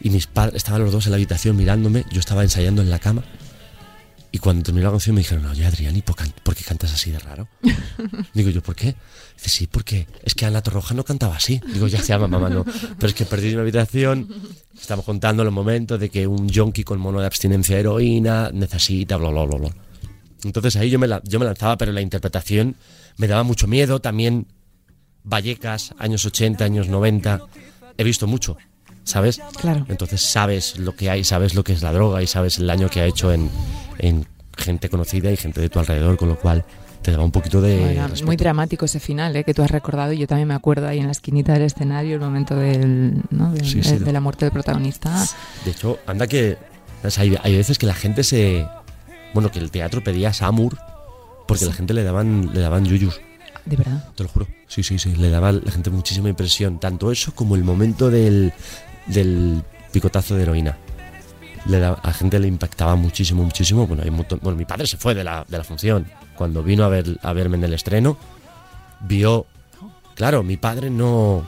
y mis padres estaban los dos en la habitación mirándome. Yo estaba ensayando en la cama. Y cuando terminó la canción me dijeron, oye Adrián, ¿y por, por qué cantas así de raro? Digo yo, ¿por qué? Dice, sí, porque es que Ana Torroja no cantaba así. Digo, ya se llama mamá, no. Pero es que perdí mi habitación. Estamos contando los momentos de que un yonki con mono de abstinencia de heroína necesita, bla, bla, bla, bla. Entonces ahí yo me, la- yo me lanzaba, pero la interpretación me daba mucho miedo. También Vallecas, años 80, años 90. He visto mucho, ¿sabes? Claro. Entonces sabes lo que hay, sabes lo que es la droga y sabes el daño que ha hecho en, en gente conocida y gente de tu alrededor, con lo cual te daba un poquito de... Respeto. muy dramático ese final ¿eh? que tú has recordado y yo también me acuerdo ahí en la esquinita del escenario el momento del, ¿no? de, Sí, sí, de- de la muerte del protagonista. De hecho, anda que. hay, hay veces que la gente se. Bueno, que el teatro pedía Samur porque la gente le daban, le daban yuyus, De verdad. te lo juro. Sí, sí, sí. Le daba a la gente muchísima impresión. Tanto eso como el momento del, del picotazo de heroína. Le da- a la gente le impactaba muchísimo, muchísimo. Bueno, hay bueno, mi padre se fue de la, de la función. Cuando vino a, ver, a verme en el estreno, vio. Claro, mi padre no.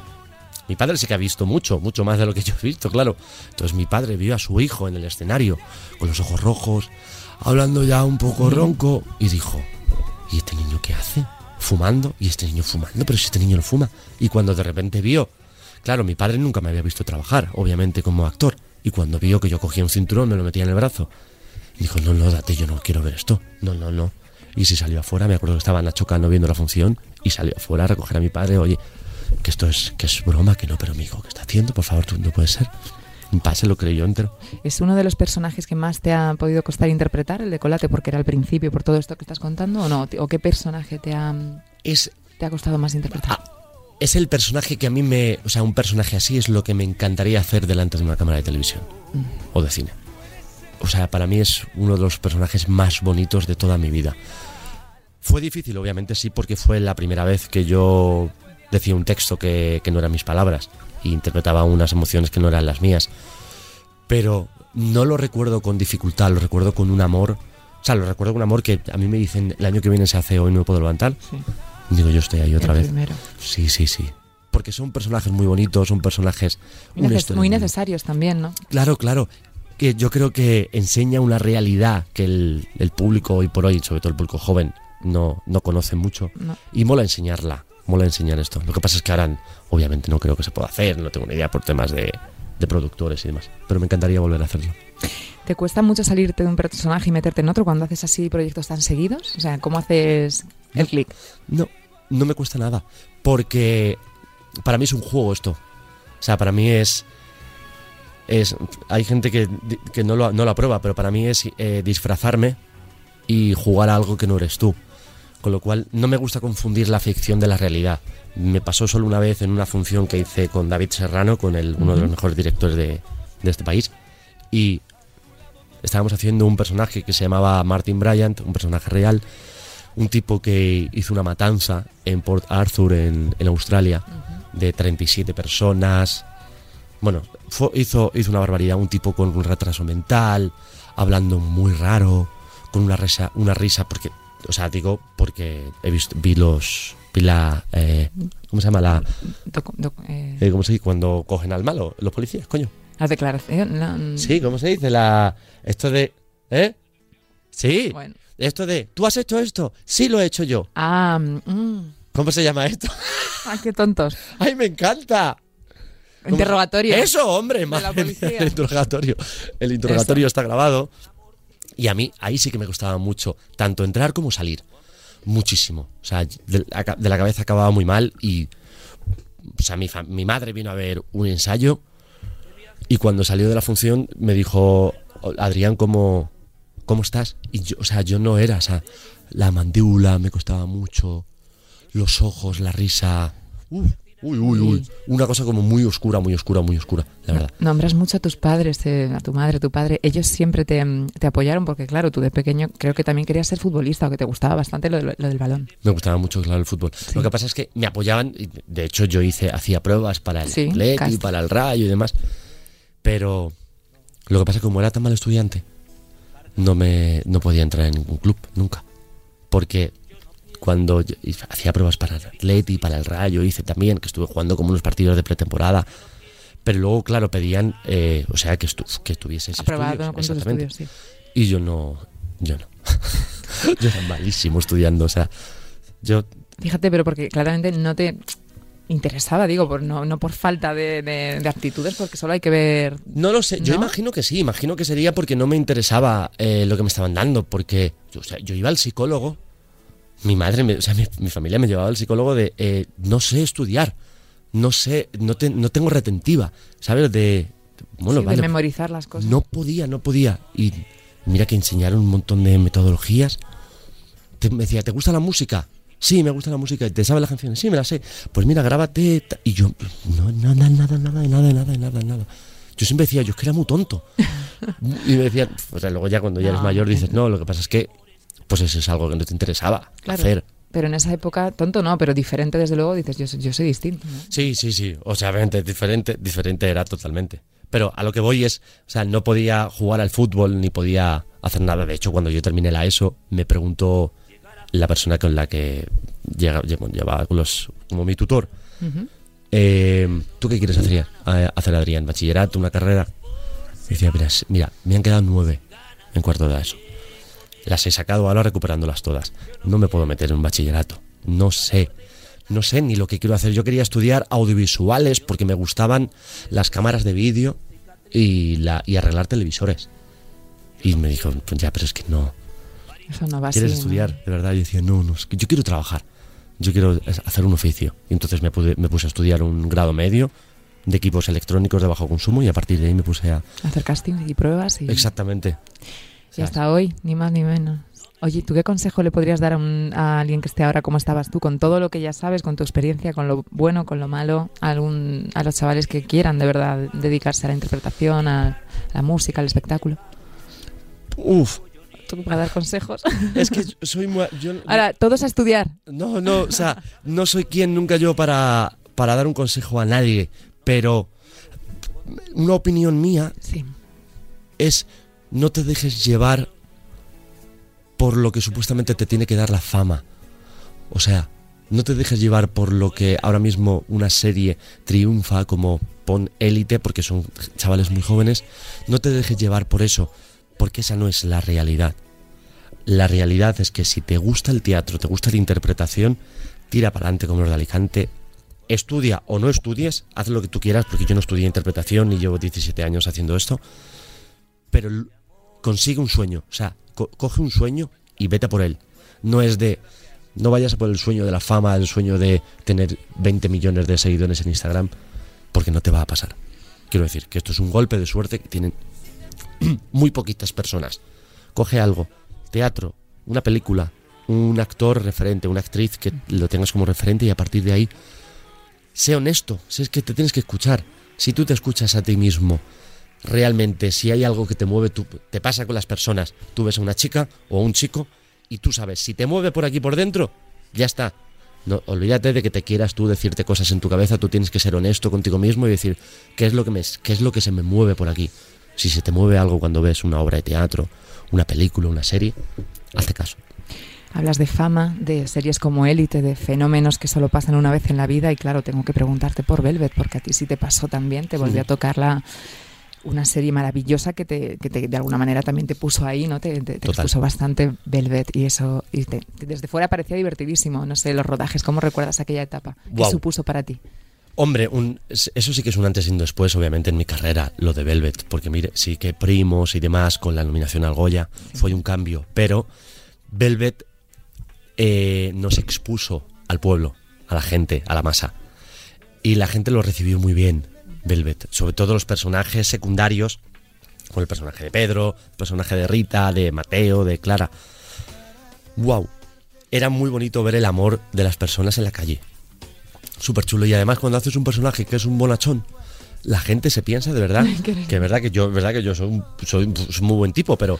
Mi padre sí que ha visto mucho, mucho más de lo que yo he visto, claro. Entonces mi padre vio a su hijo en el escenario, con los ojos rojos, hablando ya un poco ronco, y dijo, ¿y este niño qué hace? Fumando, y este niño fumando, pero si este niño no fuma. Y cuando de repente vio, claro, mi padre nunca me había visto trabajar, obviamente como actor, y cuando vio que yo cogía un cinturón, me lo metía en el brazo, dijo, no, no, date, yo no quiero ver esto, no, no, no. Y si salió afuera, me acuerdo que estaba Nacho Cano viendo la función, y salió afuera a recoger a mi padre, oye, que esto es, que es broma, que no, pero amigo, ¿qué está haciendo? Por favor, tú no puede ser. Pase lo creyó entero. ¿Es uno de los personajes que más te ha podido costar interpretar, el de Colate, porque era al principio, por todo esto que estás contando, o no? ¿O qué personaje te ha, Es, te ha costado más interpretar? Es el personaje que a mí me. O sea, un personaje así es lo que me encantaría hacer delante de una cámara de televisión o de cine. O sea, para mí es uno de los personajes más bonitos de toda mi vida. Fue difícil, obviamente sí, porque fue la primera vez que yo decía un texto que, que no eran mis palabras y interpretaba unas emociones que no eran las mías. Pero no lo recuerdo con dificultad, lo recuerdo con un amor. O sea, lo recuerdo con un amor que a mí me dicen el año que viene se hace hoy no me puedo levantar. Sí, Digo, yo estoy ahí otra el vez. primero. Sí, sí, sí. Porque son personajes muy bonitos, son personajes... Muy, neces- muy necesarios también, ¿no? Claro, claro. Que yo creo que enseña una realidad que el, el público hoy por hoy, sobre todo el público joven, no, no conoce mucho. No. Y mola enseñarla, mola enseñar esto. Lo que pasa es que ahora, obviamente, no creo que se pueda hacer, no tengo ni idea por temas de, de productores y demás. Pero me encantaría volver a hacerlo. ¿Te cuesta mucho salirte de un personaje y meterte en otro cuando haces así proyectos tan seguidos? O sea, ¿cómo haces el clic? No, no me cuesta nada. Porque para mí es un juego esto. O sea, para mí es. es hay gente que, que no, lo, no lo aprueba, pero para mí es eh, disfrazarme y jugar a algo que no eres tú. Con lo cual, no me gusta confundir la ficción de la realidad. Me pasó solo una vez en una función que hice con David Serrano, con el, uno de los mejores directores de, de este país. Y estábamos haciendo un personaje que se llamaba Martin Bryant, un personaje real, un tipo que hizo una matanza en Port Arthur, en, en Australia, de 37 personas. Bueno, fue- hizo, hizo una barbaridad, un tipo con un retraso mental, hablando muy raro, con una risa, una risa porque, o sea, digo, porque he visto, vi los, vi la, eh, ¿cómo se llama? La, eh, eh, ¿cómo se dice? Cuando cogen al malo, los policías, coño. la declaración. la- mm, Sí, ¿cómo se dice? La, esto de, ¿eh? Sí, Bueno. Esto de, ¿tú has hecho esto? Sí, lo he hecho yo. Ah, mm, ¿Cómo se llama esto? ay, qué tontos. ¡Ay, me encanta! ¿Cómo- Interrogatorio. Eso, hombre, madre mía, el interrogatorio. El interrogatorio está grabado. Y a mí, ahí sí que me costaba mucho, tanto entrar como salir. Muchísimo. O sea, de, la- cabeza acababa muy mal y. O sea, mi, mi madre vino a ver un ensayo y cuando salió de la función me dijo, Adrián, ¿cómo, cómo estás? Y yo, o sea, yo no era, o sea, la mandíbula me costaba mucho, los ojos, la risa. Uf, uy, uy, uy. Una cosa como muy oscura, muy oscura, muy oscura, la verdad. Nombras mucho a tus padres, eh, a tu madre, a tu padre. Ellos siempre te, mm, te apoyaron porque, claro, tú de pequeño creo que también querías ser futbolista o que te gustaba bastante lo, lo del balón. Me gustaba mucho, claro, el fútbol. Lo que pasa es que me apoyaban, y de hecho yo hice, hacía pruebas para el Sí, Atleti, para el Rayo y demás. Pero lo que pasa es que como era tan mal estudiante, no me no podía entrar en ningún club, nunca. Porque cuando yo hacía pruebas para el Atleti, para el Rayo, hice también, que estuve jugando como unos partidos de pretemporada. Pero luego, claro, pedían, eh, o sea, que, estu que tuvieses Aprobado estudios, exactamente. estudios, sí. Y yo no, yo no. yo era malísimo estudiando, o sea, yo Fíjate, pero porque claramente no te interesaba, digo, por, no, no por falta de, de- de aptitudes, porque solo hay que ver... No lo sé, yo ¿No? imagino que sí, imagino que sería porque no me interesaba eh, lo que me estaban dando, porque yo, o sea, yo iba al psicólogo, mi madre, me- o sea, mi, mi familia me llevaba al psicólogo de eh, no sé estudiar, no sé, no, te- no tengo retentiva, ¿sabes? De, bueno, sí, de memorizar las cosas. no podía, no podía. Y mira que enseñaron un montón de metodologías. Te, me decía, ¿te gusta la música? Sí, me gusta la música. ¿Te sabes las canciones? Sí, me las sé. Pues mira, grábate. Y yo, no, nada, nada, nada, nada, nada, nada, nada. Yo siempre decía, yo es que era muy tonto. y me decían, pues luego ya cuando ya eres No, mayor dices, no, lo que pasa es que, pues eso es algo que no te interesaba Claro. hacer. Pero en esa época, tonto no, pero diferente desde luego, dices, yo, soy- yo soy distinto. ¿no? Sí, sí, sí. O sea, obviamente, diferente, diferente era totalmente. Pero a lo que voy es, o sea, no podía jugar al fútbol ni podía hacer nada. De hecho, cuando yo terminé la ESO, me preguntó la persona con la que llega- lle- llevaba los, como mi tutor, eh, ¿tú qué quieres hacer, hacer Adrián? ¿Bachillerato, una carrera? Y decía, mira, mira, me han quedado nueve en cuarto de ESO. Las he sacado ahora recuperándolas todas. No me puedo meter en un bachillerato. No sé. No sé ni lo que quiero hacer. Yo quería estudiar audiovisuales porque me gustaban las cámaras de vídeo y, la, y arreglar televisores. Y me dijo, pues ya, pero es que no. Eso no va así. ¿Quieres ¿no? estudiar? De verdad, yo decía, no, no, es que yo quiero trabajar. Yo quiero hacer un oficio. Y entonces me, pude- me puse a estudiar un grado medio de equipos electrónicos de bajo consumo y a partir de ahí me puse a... Hacer casting y pruebas y, Exactamente. y hasta hoy, ni más ni menos. Oye, ¿tú qué consejo le podrías dar a, un- a alguien que esté ahora como estabas tú, con todo lo que ya sabes, con tu experiencia, con lo bueno, con lo malo, a, algún, a los chavales que quieran de verdad dedicarse a la interpretación, a la música, al espectáculo? Uf, ¿Tú para dar consejos? es que soy muy... yo- Ahora, todos a estudiar. No, no, o sea, no soy quien nunca yo para, para dar un consejo a nadie, pero una opinión mía Sí. es no te dejes llevar por lo que supuestamente te tiene que dar la fama. O sea, no te dejes llevar por lo que ahora mismo una serie triunfa como pon élite porque son chavales muy jóvenes. No te dejes llevar por eso, porque esa no es la realidad. La realidad es que si te gusta el teatro, te gusta la interpretación, tira para adelante como los de Alicante. Estudia o no estudies, haz lo que tú quieras, porque yo no estudié interpretación y llevo 17 años haciendo esto pero consigue un sueño, o sea, co- coge un sueño y vete por él. No es de, no vayas a por el sueño de la fama, el sueño de tener 20 millones de seguidores en Instagram, porque no te va a pasar. Quiero decir que esto es un golpe de suerte que tienen muy poquitas personas. Coge algo, teatro, una película, un actor referente, una actriz que lo tengas como referente y a partir de ahí, sé honesto, si es que te tienes que escuchar. Si tú te escuchas a ti mismo, realmente si hay algo que te mueve, tú, te pasa con las personas. Tú ves a una chica o a un chico y tú sabes, si te mueve por aquí por dentro, ya está. No, olvídate de que te quieras tú decirte cosas en tu cabeza, tú tienes que ser honesto contigo mismo y decir qué es lo que me qué es lo que se me mueve por aquí. Si se te mueve algo cuando ves una obra de teatro, una película, una serie, hazte caso. Hablas de fama, de series como Élite, de fenómenos que solo pasan una vez en la vida y claro, tengo que preguntarte por Velvet, porque a ti sí te pasó también, te volvió a tocar la, una serie maravillosa que, te, que te- de alguna manera también te puso ahí, ¿no? Te, te, expuso bastante Velvet y eso, y te- desde fuera parecía divertidísimo, no sé, los rodajes, ¿cómo recuerdas aquella etapa? ¿Qué supuso para ti? Hombre, eso sí que es un antes y un después, obviamente, en mi carrera, lo de Velvet, porque sí que primos y demás con la nominación al Goya fue un cambio, pero Velvet eh, nos expuso al pueblo, a la gente, a la masa, y la gente lo recibió muy bien, Velvet, sobre todo los personajes secundarios, como el personaje de Pedro, el personaje de Rita, de Mateo, de Clara. ¡Wow! Era muy bonito ver el amor de las personas en la calle súper chulo. Y además, cuando haces un personaje que es un bonachón, la gente se piensa de verdad que es verdad que yo, verdad que yo soy un, soy un- muy buen tipo, pero,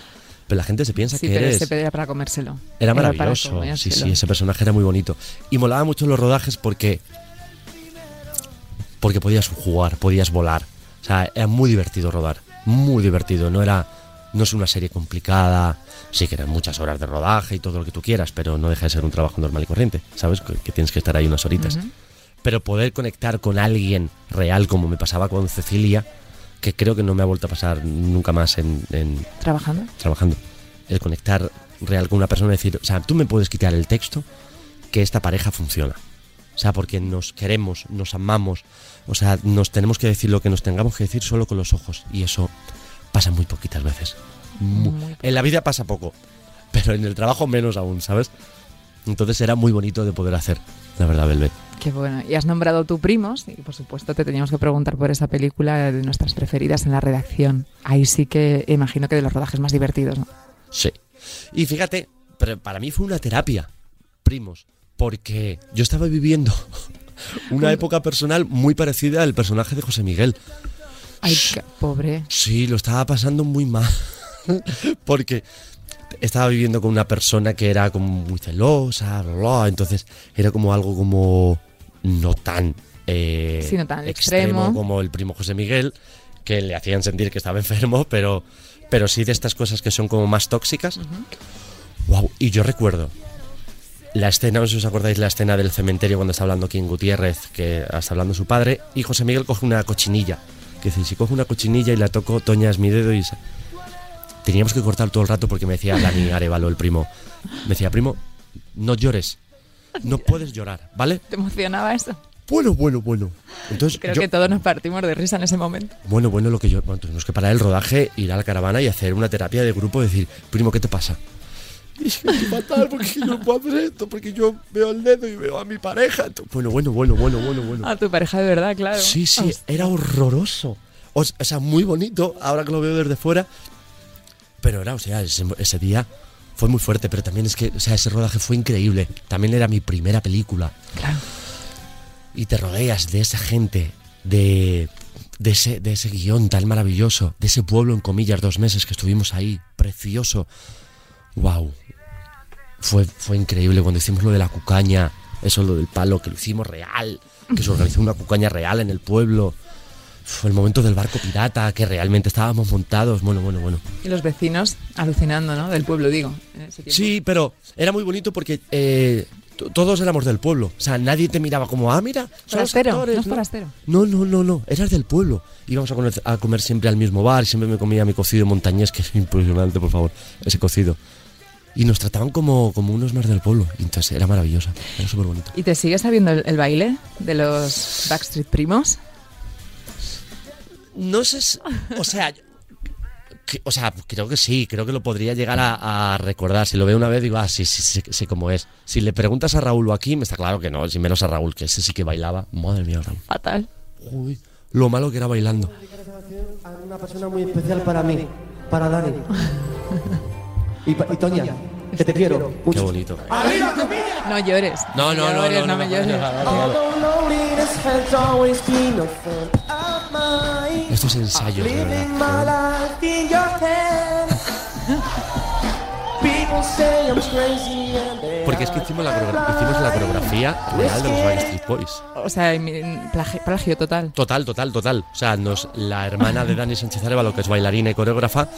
pero la gente se piensa Sí, que pero eres. ese era para comérselo. Era maravilloso. Sí, sí, ese personaje era muy bonito. Y molaba mucho los rodajes porque. Porque podías jugar, podías volar. O sea, era muy divertido rodar. Muy divertido. No era. No es una serie complicada. Sí que eran muchas horas de rodaje y todo lo que tú quieras, pero no deja de ser un trabajo normal y corriente. ¿Sabes? Que, que tienes que estar ahí unas horitas. Pero poder conectar con alguien real, como me pasaba con Cecilia, que creo que no me ha vuelto a pasar nunca más en- en, ¿Trabajando? trabajando. El conectar real con una persona y decir, o sea, tú me puedes quitar el texto que esta pareja funciona. O sea, porque nos queremos, nos amamos. O sea, nos tenemos que decir lo que nos tengamos que decir solo con los ojos. Y eso pasa muy poquitas veces. Muy en la vida pasa poco, pero en el trabajo menos aún, ¿sabes? Entonces era muy bonito de poder hacer, la verdad, Belvet. Qué bueno. Y has nombrado tú primos, y por supuesto te teníamos que preguntar por esa película de nuestras preferidas en la redacción. Ahí sí que imagino que de los rodajes más divertidos, ¿no? Sí. Y fíjate, pero para mí fue una terapia, primos, porque yo estaba viviendo una época personal muy parecida al personaje de José Miguel. Ay, qué pobre. Sí, lo estaba pasando muy mal. Porque estaba viviendo con una persona que era como muy celosa, bla, bla, entonces era como algo como no tan, eh, Sí, no tan extremo. como el primo José Miguel, que le hacían sentir que estaba enfermo, pero, pero sí de estas cosas que son como más tóxicas. Wow, y yo recuerdo la escena, no sé si os acordáis la escena del cementerio cuando está hablando King Gutiérrez, que está hablando su padre, y José Miguel coge una cochinilla. Que dice, si coge una cochinilla y la toco, Toña es mi dedo y... se- Teníamos que cortar todo el rato porque me decía Dani Arevalo, el primo. Me decía, primo, no llores. No puedes llorar, ¿vale? ¿Te emocionaba eso? Bueno, bueno, bueno. Entonces, Creo yo- que todos nos partimos de risa en ese momento. bueno, bueno, lo que yo. Bueno, tuvimos que parar el rodaje, ir a la caravana y hacer una terapia de grupo, decir, primo, ¿qué te pasa? Y es que estoy fatal porque yo no puedo hacer esto, porque yo veo el dedo y veo a mi pareja. Bueno, bueno, bueno, bueno, bueno, bueno. A tu pareja de verdad, claro. Sí, sí, era horroroso. O sea, muy bonito, ahora que lo veo desde fuera. Pero era, o sea, ese, ese día fue muy fuerte, pero también es que, o sea, ese rodaje fue increíble. También era mi primera película. Claro. Y te rodeas de esa gente, de, de, ese, de ese guion tan maravilloso, de ese pueblo en comillas, dos meses que estuvimos ahí, precioso. ¡Wow! Fue, fue increíble cuando hicimos lo de la cucaña, eso lo del palo, que lo hicimos real, que se organizó una cucaña real en el pueblo. Fue el momento del barco pirata, que realmente estábamos montados. Bueno, bueno, bueno. Y los vecinos alucinando, ¿no? Del pueblo, digo. en ese tiempo. Sí, pero era muy bonito porque eh, todos éramos del pueblo. O sea, nadie te miraba como, ah, mira, Forastero, actores, no es forastero. No, no, no, no, eras del pueblo. Íbamos a comer, a comer siempre al mismo bar siempre me comía mi cocido montañés, que es impresionante, por favor, ese cocido. Y nos trataban como, como unos más del pueblo. Entonces era maravilloso, era súper bonito. ¿Y te sigues sabiendo el, el baile de los Backstreet Primos? No sé, si- o sea, que- o sea, creo que sí, creo que lo podría llegar a, a recordar. Si lo veo una vez, digo, ah, sí, sí, sí, sí, cómo es. Si le preguntas a Raúl o aquí, me está claro que no, si menos a Raúl, que ese sí que bailaba. Madre mía, Raúl. Fatal. Uy, lo malo que era bailando. a una persona muy especial para mí, para Dani. Y, y Toña, que te quiero Qué bonito. No llores. No, no, no, llores, no, me no, llores. of mine. Esto es ensayo, de verdad. Porque es que hicimos la, coreogra- hicimos la coreografía real de los Backstreet Boys. O sea, plagio total. Total, total, total. O sea, nos, la hermana de Dani Sánchez Arevalo, que es bailarina y coreógrafa,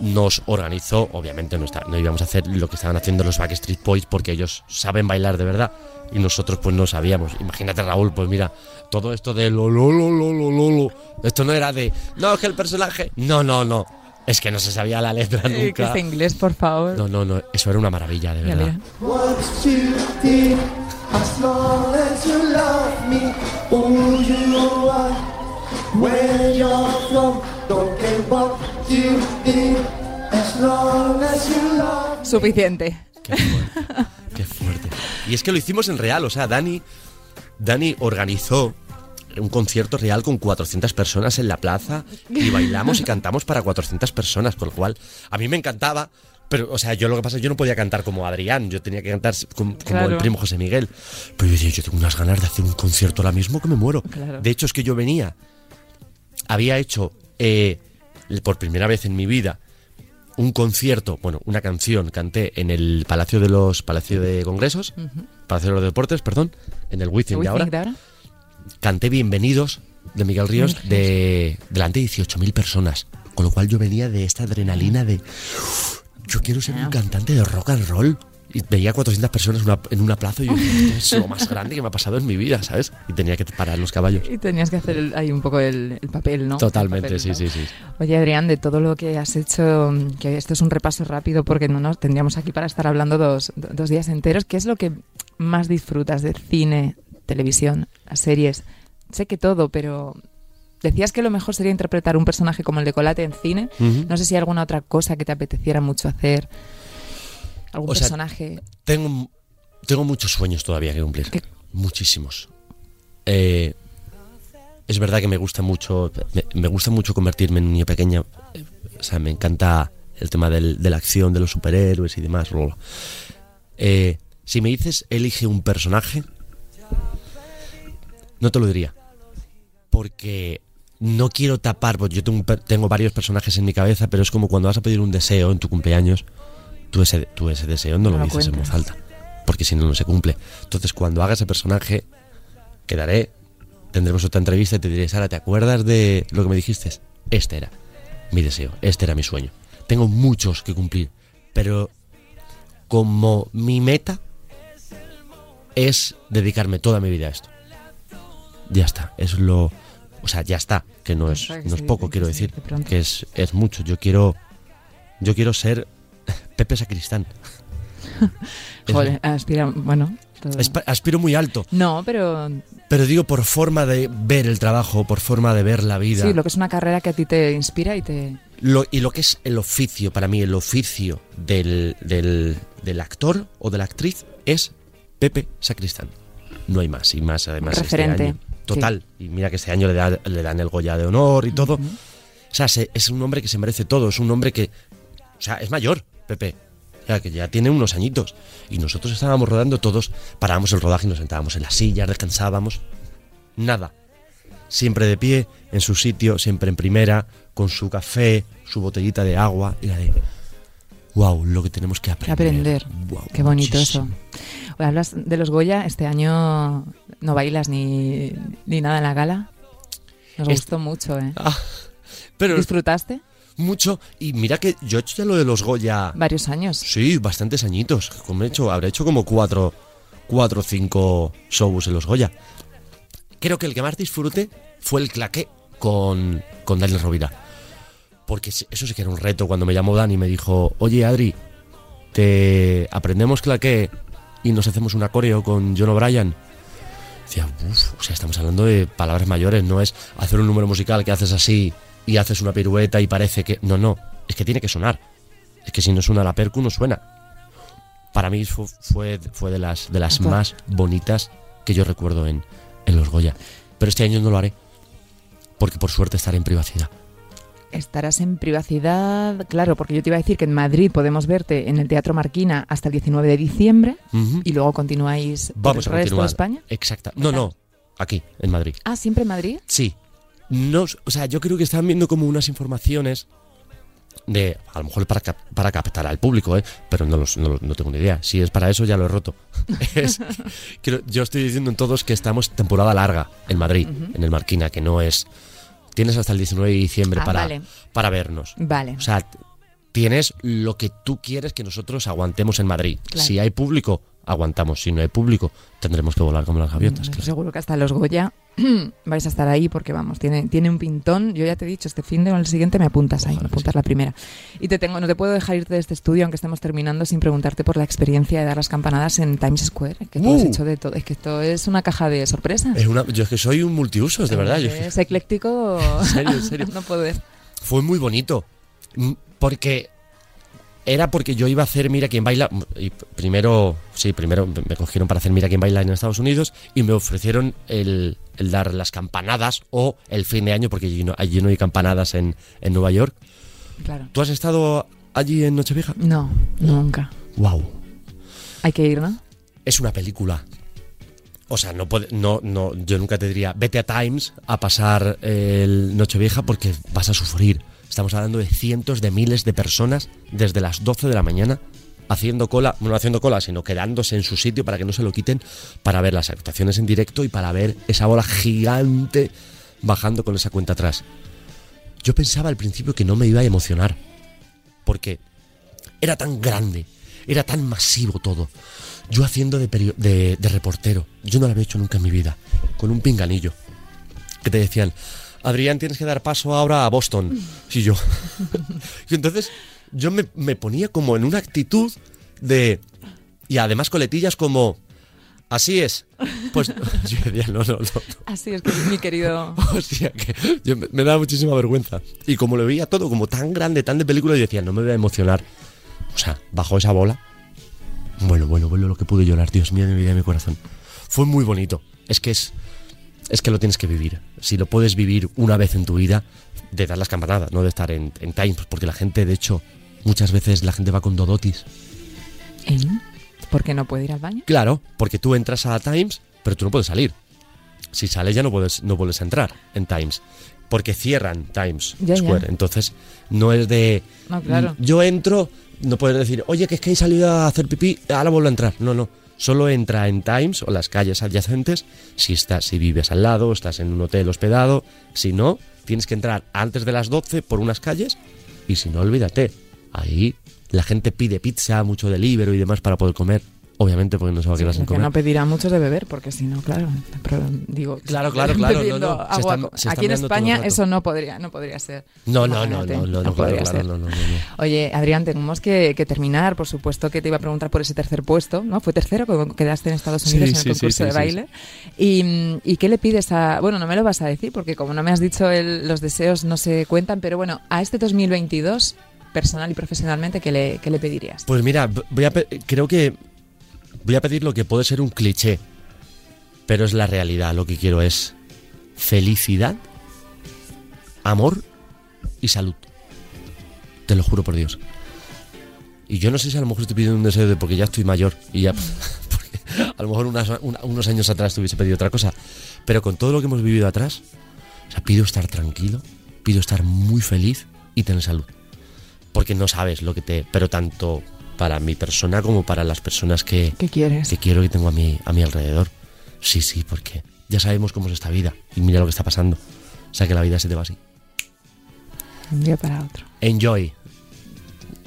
nos organizó, obviamente no, está, no íbamos a hacer lo que estaban haciendo los Backstreet Boys porque ellos saben bailar de verdad y nosotros pues no sabíamos. Imagínate Raúl, pues mira, todo esto de lo lo lo lo lo lo, lo. esto no era de, no, es que el personaje, no, no, no, es que no se sabía la letra Eh, que nunca. este inglés, por favor. No, no, no, eso era una maravilla, de verdad. Suficiente. Qué fuerte, qué fuerte. Y es que lo hicimos en real, o sea, Dani, Dani organizó un concierto real con 400 personas en la plaza y bailamos y cantamos para 400 personas, con lo cual a mí me encantaba. Pero, o sea, yo lo que pasa es que yo no podía cantar como Adrián, yo tenía que cantar como, como Claro. el primo José Miguel. Pero yo decía, yo tengo unas ganas de hacer un concierto ahora mismo que me muero. Claro. De hecho, es que yo venía, había hecho eh, por primera vez en mi vida un concierto, bueno, una canción, canté en el Palacio de los Palacio de Congresos, Palacio de los Deportes, perdón, en el Wizzing ¿We de ahora. think de ahora? Canté Bienvenidos de Miguel Ríos de delante de 18.000 personas, con lo cual yo venía de esta adrenalina de yo quiero ser un cantante de rock and roll. Y veía 400 personas en una, en una plaza y yo esto es lo más grande que me ha pasado en mi vida, ¿sabes? Y tenía que parar los caballos. Y tenías que hacer el- ahí un poco el, el papel, ¿no? Totalmente, papel, sí, sí, sí. Oye, Adrián, de todo lo que has hecho, que esto es un repaso rápido porque no nos tendríamos aquí para estar hablando dos, dos días enteros, ¿qué es lo que más disfrutas de cine, televisión, las series? Sé que todo, pero decías que lo mejor sería interpretar un personaje como el de Colate en cine. No sé si hay alguna otra cosa que te apeteciera mucho hacer. Algún O sea, personaje. Tengo, tengo muchos sueños todavía que cumplir. ¿Qué? Muchísimos. Eh, es verdad que me gusta mucho. Me, me gusta mucho convertirme en un niño pequeño. O sea, me encanta el tema del- de la acción, de los superhéroes y demás. Eh, si me dices elige un personaje, no te lo diría. Porque no quiero tapar. Pues yo tengo, tengo varios personajes en mi cabeza, pero es como cuando vas a pedir un deseo en tu cumpleaños. Tú ese, tú ese deseo no, No lo dices en voz alta. Porque si no, no se cumple. Entonces, cuando haga ese personaje, quedaré. Tendremos otra entrevista y te diré, Sara, ¿te acuerdas de lo que me dijiste? Este era mi deseo, este era mi sueño. Tengo muchos que cumplir, pero como mi meta es dedicarme toda mi vida a esto. Ya está, es lo... O sea, ya está, que no es, no es poco, quiero decir, que es, es mucho. Yo quiero... Yo quiero ser Pepe Sacristán. Joder, aspira, bueno. todo- aspiro muy alto, No, pero pero digo por forma de ver el trabajo, por forma de ver la vida. sí, lo que es una carrera que a ti te inspira y te... Lo- y lo que es el oficio, para mí, el oficio del, del, del actor o de la actriz es Pepe Sacristán. No hay más, y más además este Referente, año. Total. Y mira que este año le, da- le dan el Goya de honor y todo. O sea, se- es un hombre que se merece todo, es un hombre que... O sea, es mayor, Pepe. Sea, que ya tiene unos añitos. Y nosotros estábamos rodando todos, parábamos el rodaje y nos sentábamos en las sillas, descansábamos. Nada. Siempre de pie, en su sitio, siempre en primera, con su café, su botellita de agua y la de... Wow, lo que tenemos que aprender. Qué bonito muchísimo. eso. Hablas de los Goya, este año no bailas ni, ni nada en la gala. Nos gustó mucho, ¿eh? Ah, pero ¿Disfrutaste? Mucho. Y mira que yo he hecho ya lo de los Goya. Varios años. Sí, bastantes añitos. Como he hecho, habré hecho como cuatro, cuatro o cinco shows en los Goya. Creo que el que más disfruté fue el claqué con, con Daniel Rovira. Porque eso sí que era un reto cuando me llamó Dani y me dijo, oye Adri, te aprendemos claqué y nos hacemos una coreo con John O'Brien. Decía, uff, o sea, estamos hablando de palabras mayores, no es hacer un número musical que haces así y haces una pirueta y parece que... No, no, es que tiene que sonar. Es que si no suena la percu, no suena. Para mí fu- fue, fue de las, de las más bonitas que yo recuerdo en, en los Goya. Pero este año no lo haré. Porque por suerte estaré en privacidad. Estarás en privacidad, claro, porque yo te iba a decir que en Madrid podemos verte en el Teatro Marquina hasta el 19 de diciembre y luego continuáis por Vamos el a resto de España. Exacta. No, no. Aquí, en Madrid. Ah, ¿siempre en Madrid? Sí. No, o sea, yo creo que están viendo como unas informaciones de, a lo mejor para, cap- para captar al público, ¿eh? pero no, los- no, no tengo ni idea. Si es para eso, ya lo he roto. Es- creo- yo estoy diciendo en todos que estamos temporada larga en Madrid, en el Marquina, que no es... Tienes hasta el 19 de diciembre Ah, para, vale. para vernos. Vale. O sea, tienes lo que tú quieres que nosotros aguantemos en Madrid. Claro. Si hay público, aguantamos. Si no hay público, tendremos que volar como las gaviotas. Claro. Seguro que hasta los Goya vais a estar ahí porque vamos, tiene, tiene un pintón. Yo ya te he dicho, este fin de o el siguiente me apuntas ahí, me apuntas la primera. Y te tengo, no te puedo dejar irte de este estudio aunque estemos terminando sin preguntarte por la experiencia de dar las campanadas en Times Square, que tú has Uh. hecho de todo. Es que esto es una caja de sorpresas. Es una- yo es que soy un multiusos, de verdad. Es ecléctico. En serio, en serio. no puedo fue muy bonito. Mm, Porque era porque yo iba a hacer Mira quién baila. Y primero, sí, primero me cogieron para hacer Mira quién baila en Estados Unidos y me ofrecieron el, el dar las campanadas o el fin de año, porque allí no, allí no hay campanadas en, en Nueva York. Claro. ¿Tú has estado allí en Nochevieja? No, nunca. ¡Wow! Hay que ir, ¿no? Es una película. O sea, no puede, no, no, yo nunca te diría, vete a Times a pasar el Nochevieja porque vas a sufrir. Estamos hablando de cientos de miles de personas desde las 12 de la mañana haciendo cola, no haciendo cola, sino quedándose en su sitio para que no se lo quiten, para ver las actuaciones en directo y para ver esa bola gigante bajando con esa cuenta atrás. Yo pensaba al principio que no me iba a emocionar, porque era tan grande, era tan masivo todo. Yo haciendo de, de, de reportero, yo no lo había hecho nunca en mi vida, con un pinganillo, que te decían, Adrián, tienes que dar paso ahora a Boston. Y yo. y entonces yo me, me ponía como en una actitud de... Y además coletillas como... Así es. Pues yo decía, no, no, no. no. Así es que mi querido. Hostia, que yo me, me daba muchísima vergüenza. Y como lo veía todo como tan grande, tan de película, yo decía, no me voy a emocionar. O sea, bajó esa bola. Bueno, bueno, bueno, lo que pude llorar, Dios mío, de mi vida y mi corazón. Fue muy bonito. Es que es. Es que lo tienes que vivir. Si lo puedes vivir una vez en tu vida, de dar las campanadas, no de estar en, en Times, porque la gente, de hecho, muchas veces la gente va con dodotis. ¿Eh? ¿Por qué no puede ir al baño? Claro, porque tú entras a Times, pero tú no puedes salir. Si sales ya no puedes, no vuelves a entrar en Times. Porque cierran Times Ya, ya. Square. Entonces, no es de. No, claro. "Mm, Yo entro, no puedes decir, oye, que es que he salido a hacer pipí, ahora vuelvo a entrar. No, no. Solo entra en Times o las calles adyacentes si estás, si vives al lado, estás en un hotel hospedado. Si no, tienes que entrar antes de las 12 por unas calles y si no, olvídate. Ahí la gente pide pizza, mucho delivery y demás para poder comer. Obviamente porque no se va a quedar sin que comer. no pedirá muchos de beber, porque si no, claro. pero digo, Claro, claro, claro, no, no, se agua están- co- se están Aquí en España eso no podría, no podría ser. No, no, no, no, no, no, claro. Oye, Adrián, tenemos que, que terminar. Por supuesto que te iba a preguntar por ese tercer puesto, ¿no? Fue tercero, como quedaste en Estados Sí, Unidos en el sí, concurso de baile. Y, ¿Y qué le pides a...? Bueno, no me lo vas a decir, porque como no me has dicho el- los deseos no se cuentan, pero bueno, a este 2022, personal y profesionalmente, ¿qué le, qué le pedirías? Pues mira, voy a creo que voy a pedir lo que puede ser un cliché, pero es la realidad. Lo que quiero es felicidad, amor y salud. Te lo juro por Dios. Y yo no sé si a lo mejor estoy pidiendo un deseo de porque ya estoy mayor y ya. a lo mejor unos años atrás te hubiese pedido otra cosa. Pero con todo lo que hemos vivido atrás, pido estar tranquilo, pido estar muy feliz y tener salud porque no sabes lo que te... Pero tanto para mi persona como para las personas que, ¿Qué quieres? que quiero que tengo a mi, a mi alrededor. Sí, sí, porque ya sabemos cómo es esta vida y mira lo que está pasando. O sea que la vida se te va así. Un día para otro. Enjoy,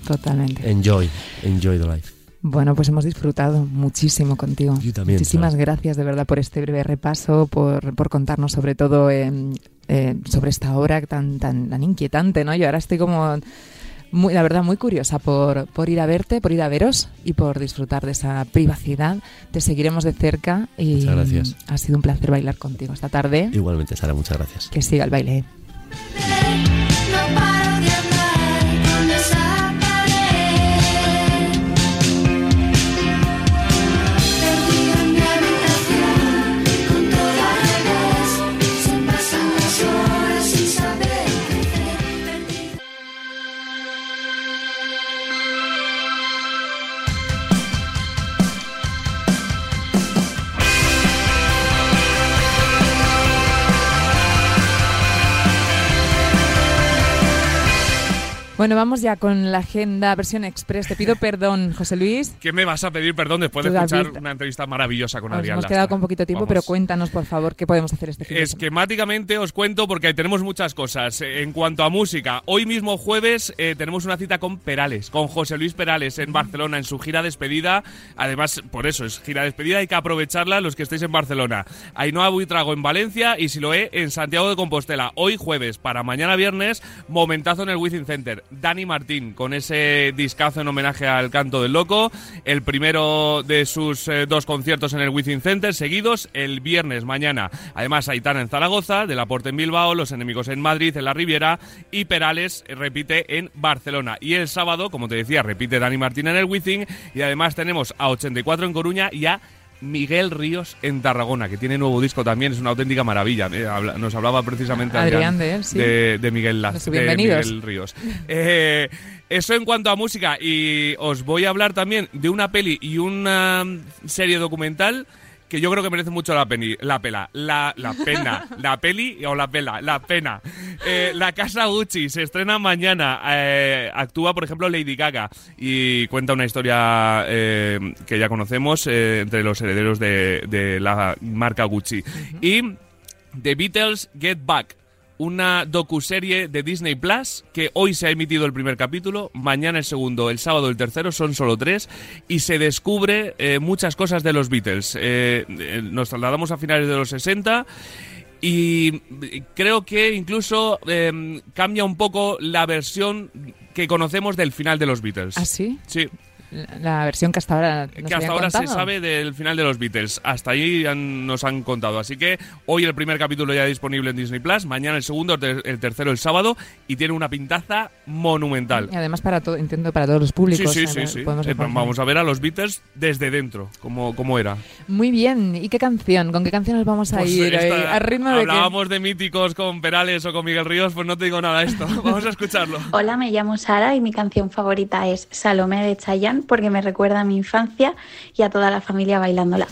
Totalmente. enjoy, enjoy the life. Bueno, pues hemos disfrutado muchísimo contigo. Yo también, Muchísimas gracias de verdad por este breve repaso, por, por contarnos sobre todo eh, eh, sobre esta obra tan, tan, tan inquietante, ¿no? Yo ahora estoy como, muy, la verdad, muy curiosa por, por ir a verte, por ir a veros y por disfrutar de esa privacidad. Te seguiremos de cerca y Muchas gracias. ha sido un placer bailar contigo esta tarde. Igualmente, Sara, muchas gracias. Que siga el baile. Bueno, vamos ya con la agenda versión express. Te pido perdón, José Luis. ¿Qué me vas a pedir perdón después de David. escuchar una entrevista maravillosa con Nos Adrián hemos Lastra? quedado con poquito tiempo, Vamos. pero cuéntanos, por favor, qué podemos hacer este fin. Esquemáticamente os cuento porque ahí tenemos muchas cosas. En cuanto a música, hoy mismo jueves eh, tenemos una cita con Perales, con José Luis Perales en Barcelona en su gira despedida. Además, por eso es gira despedida, hay que aprovecharla los que estéis en Barcelona. Ainhoa Buitrago en Valencia y Siloé en Santiago de Compostela. Hoy jueves, para mañana viernes, momentazo en el Wizzing Center. Dani Martín con ese discazo en homenaje al canto del loco. El primero de sus eh, dos conciertos en el Wizzing Center seguidos el viernes mañana. Además, Aitana en Zaragoza, De La Porte en Bilbao, Los Enemigos en Madrid, en la Riviera y Perales eh, repite en Barcelona. Y el sábado, como te decía, repite Dani Martín en el Wizzing y además tenemos a 84 en Coruña y a Miguel Ríos en Tarragona, que tiene nuevo disco también, es una auténtica maravilla. Eh, nos hablaba precisamente Adrián de él, sí. de, de Miguel, Laz- De. Miguel Ríos. Eh, eso en cuanto a música. Y os voy a hablar también de una peli y una serie documental que yo creo que merece mucho la, peni- la pela. La, la pena. la peli o la pela. La pena. Eh, la Casa Gucci se estrena mañana. Eh, actúa, por ejemplo, Lady Gaga. Y cuenta una historia eh, que ya conocemos entre los herederos de, de la marca Gucci. Y The Beatles Get Back una docuserie de Disney Plus que hoy se ha emitido el primer capítulo, mañana el segundo, el sábado el tercero, son solo tres y se descubre eh, muchas cosas de los Beatles. Eh, eh, nos trasladamos a finales de los 60 y creo que incluso eh, cambia un poco la versión que conocemos del final de los Beatles. ¿Ah, sí? Sí, La, versión que hasta ahora nos que hasta ahora se sabe del final de los Beatles. Hasta ahí han- nos han contado. Así que hoy el primer capítulo ya disponible en Disney Plus, mañana el segundo, el tercero el sábado y tiene una pintaza monumental. Y además para todo, entiendo para todos los públicos. Sí, sí, sí, Eh, vamos a ver a los Beatles desde dentro, como, como era. Muy bien. ¿Y qué canción? ¿Con qué canción nos vamos a Pues ir? esta- ritmo de hablábamos de míticos con Perales o con Miguel Ríos, pues no te digo nada de esto. Vamos a escucharlo. Hola, me llamo Sara y mi canción favorita es Salomé de Chayanne porque me recuerda a mi infancia y a toda la familia bailándola.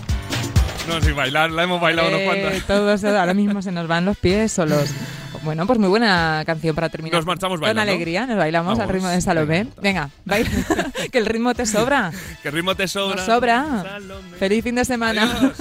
No, sin bailar, la hemos bailado unos Eh, cuantos. todos ahora mismo se nos van los pies solos. Bueno, pues muy buena canción para terminar. Nos marchamos Con bailando. alegría, nos bailamos al Vamos. ritmo de Salomé. Venga, baila. que el ritmo te sobra. Que ritmo te sobra. Nos sobra. Salomé. Feliz fin de semana. Adiós.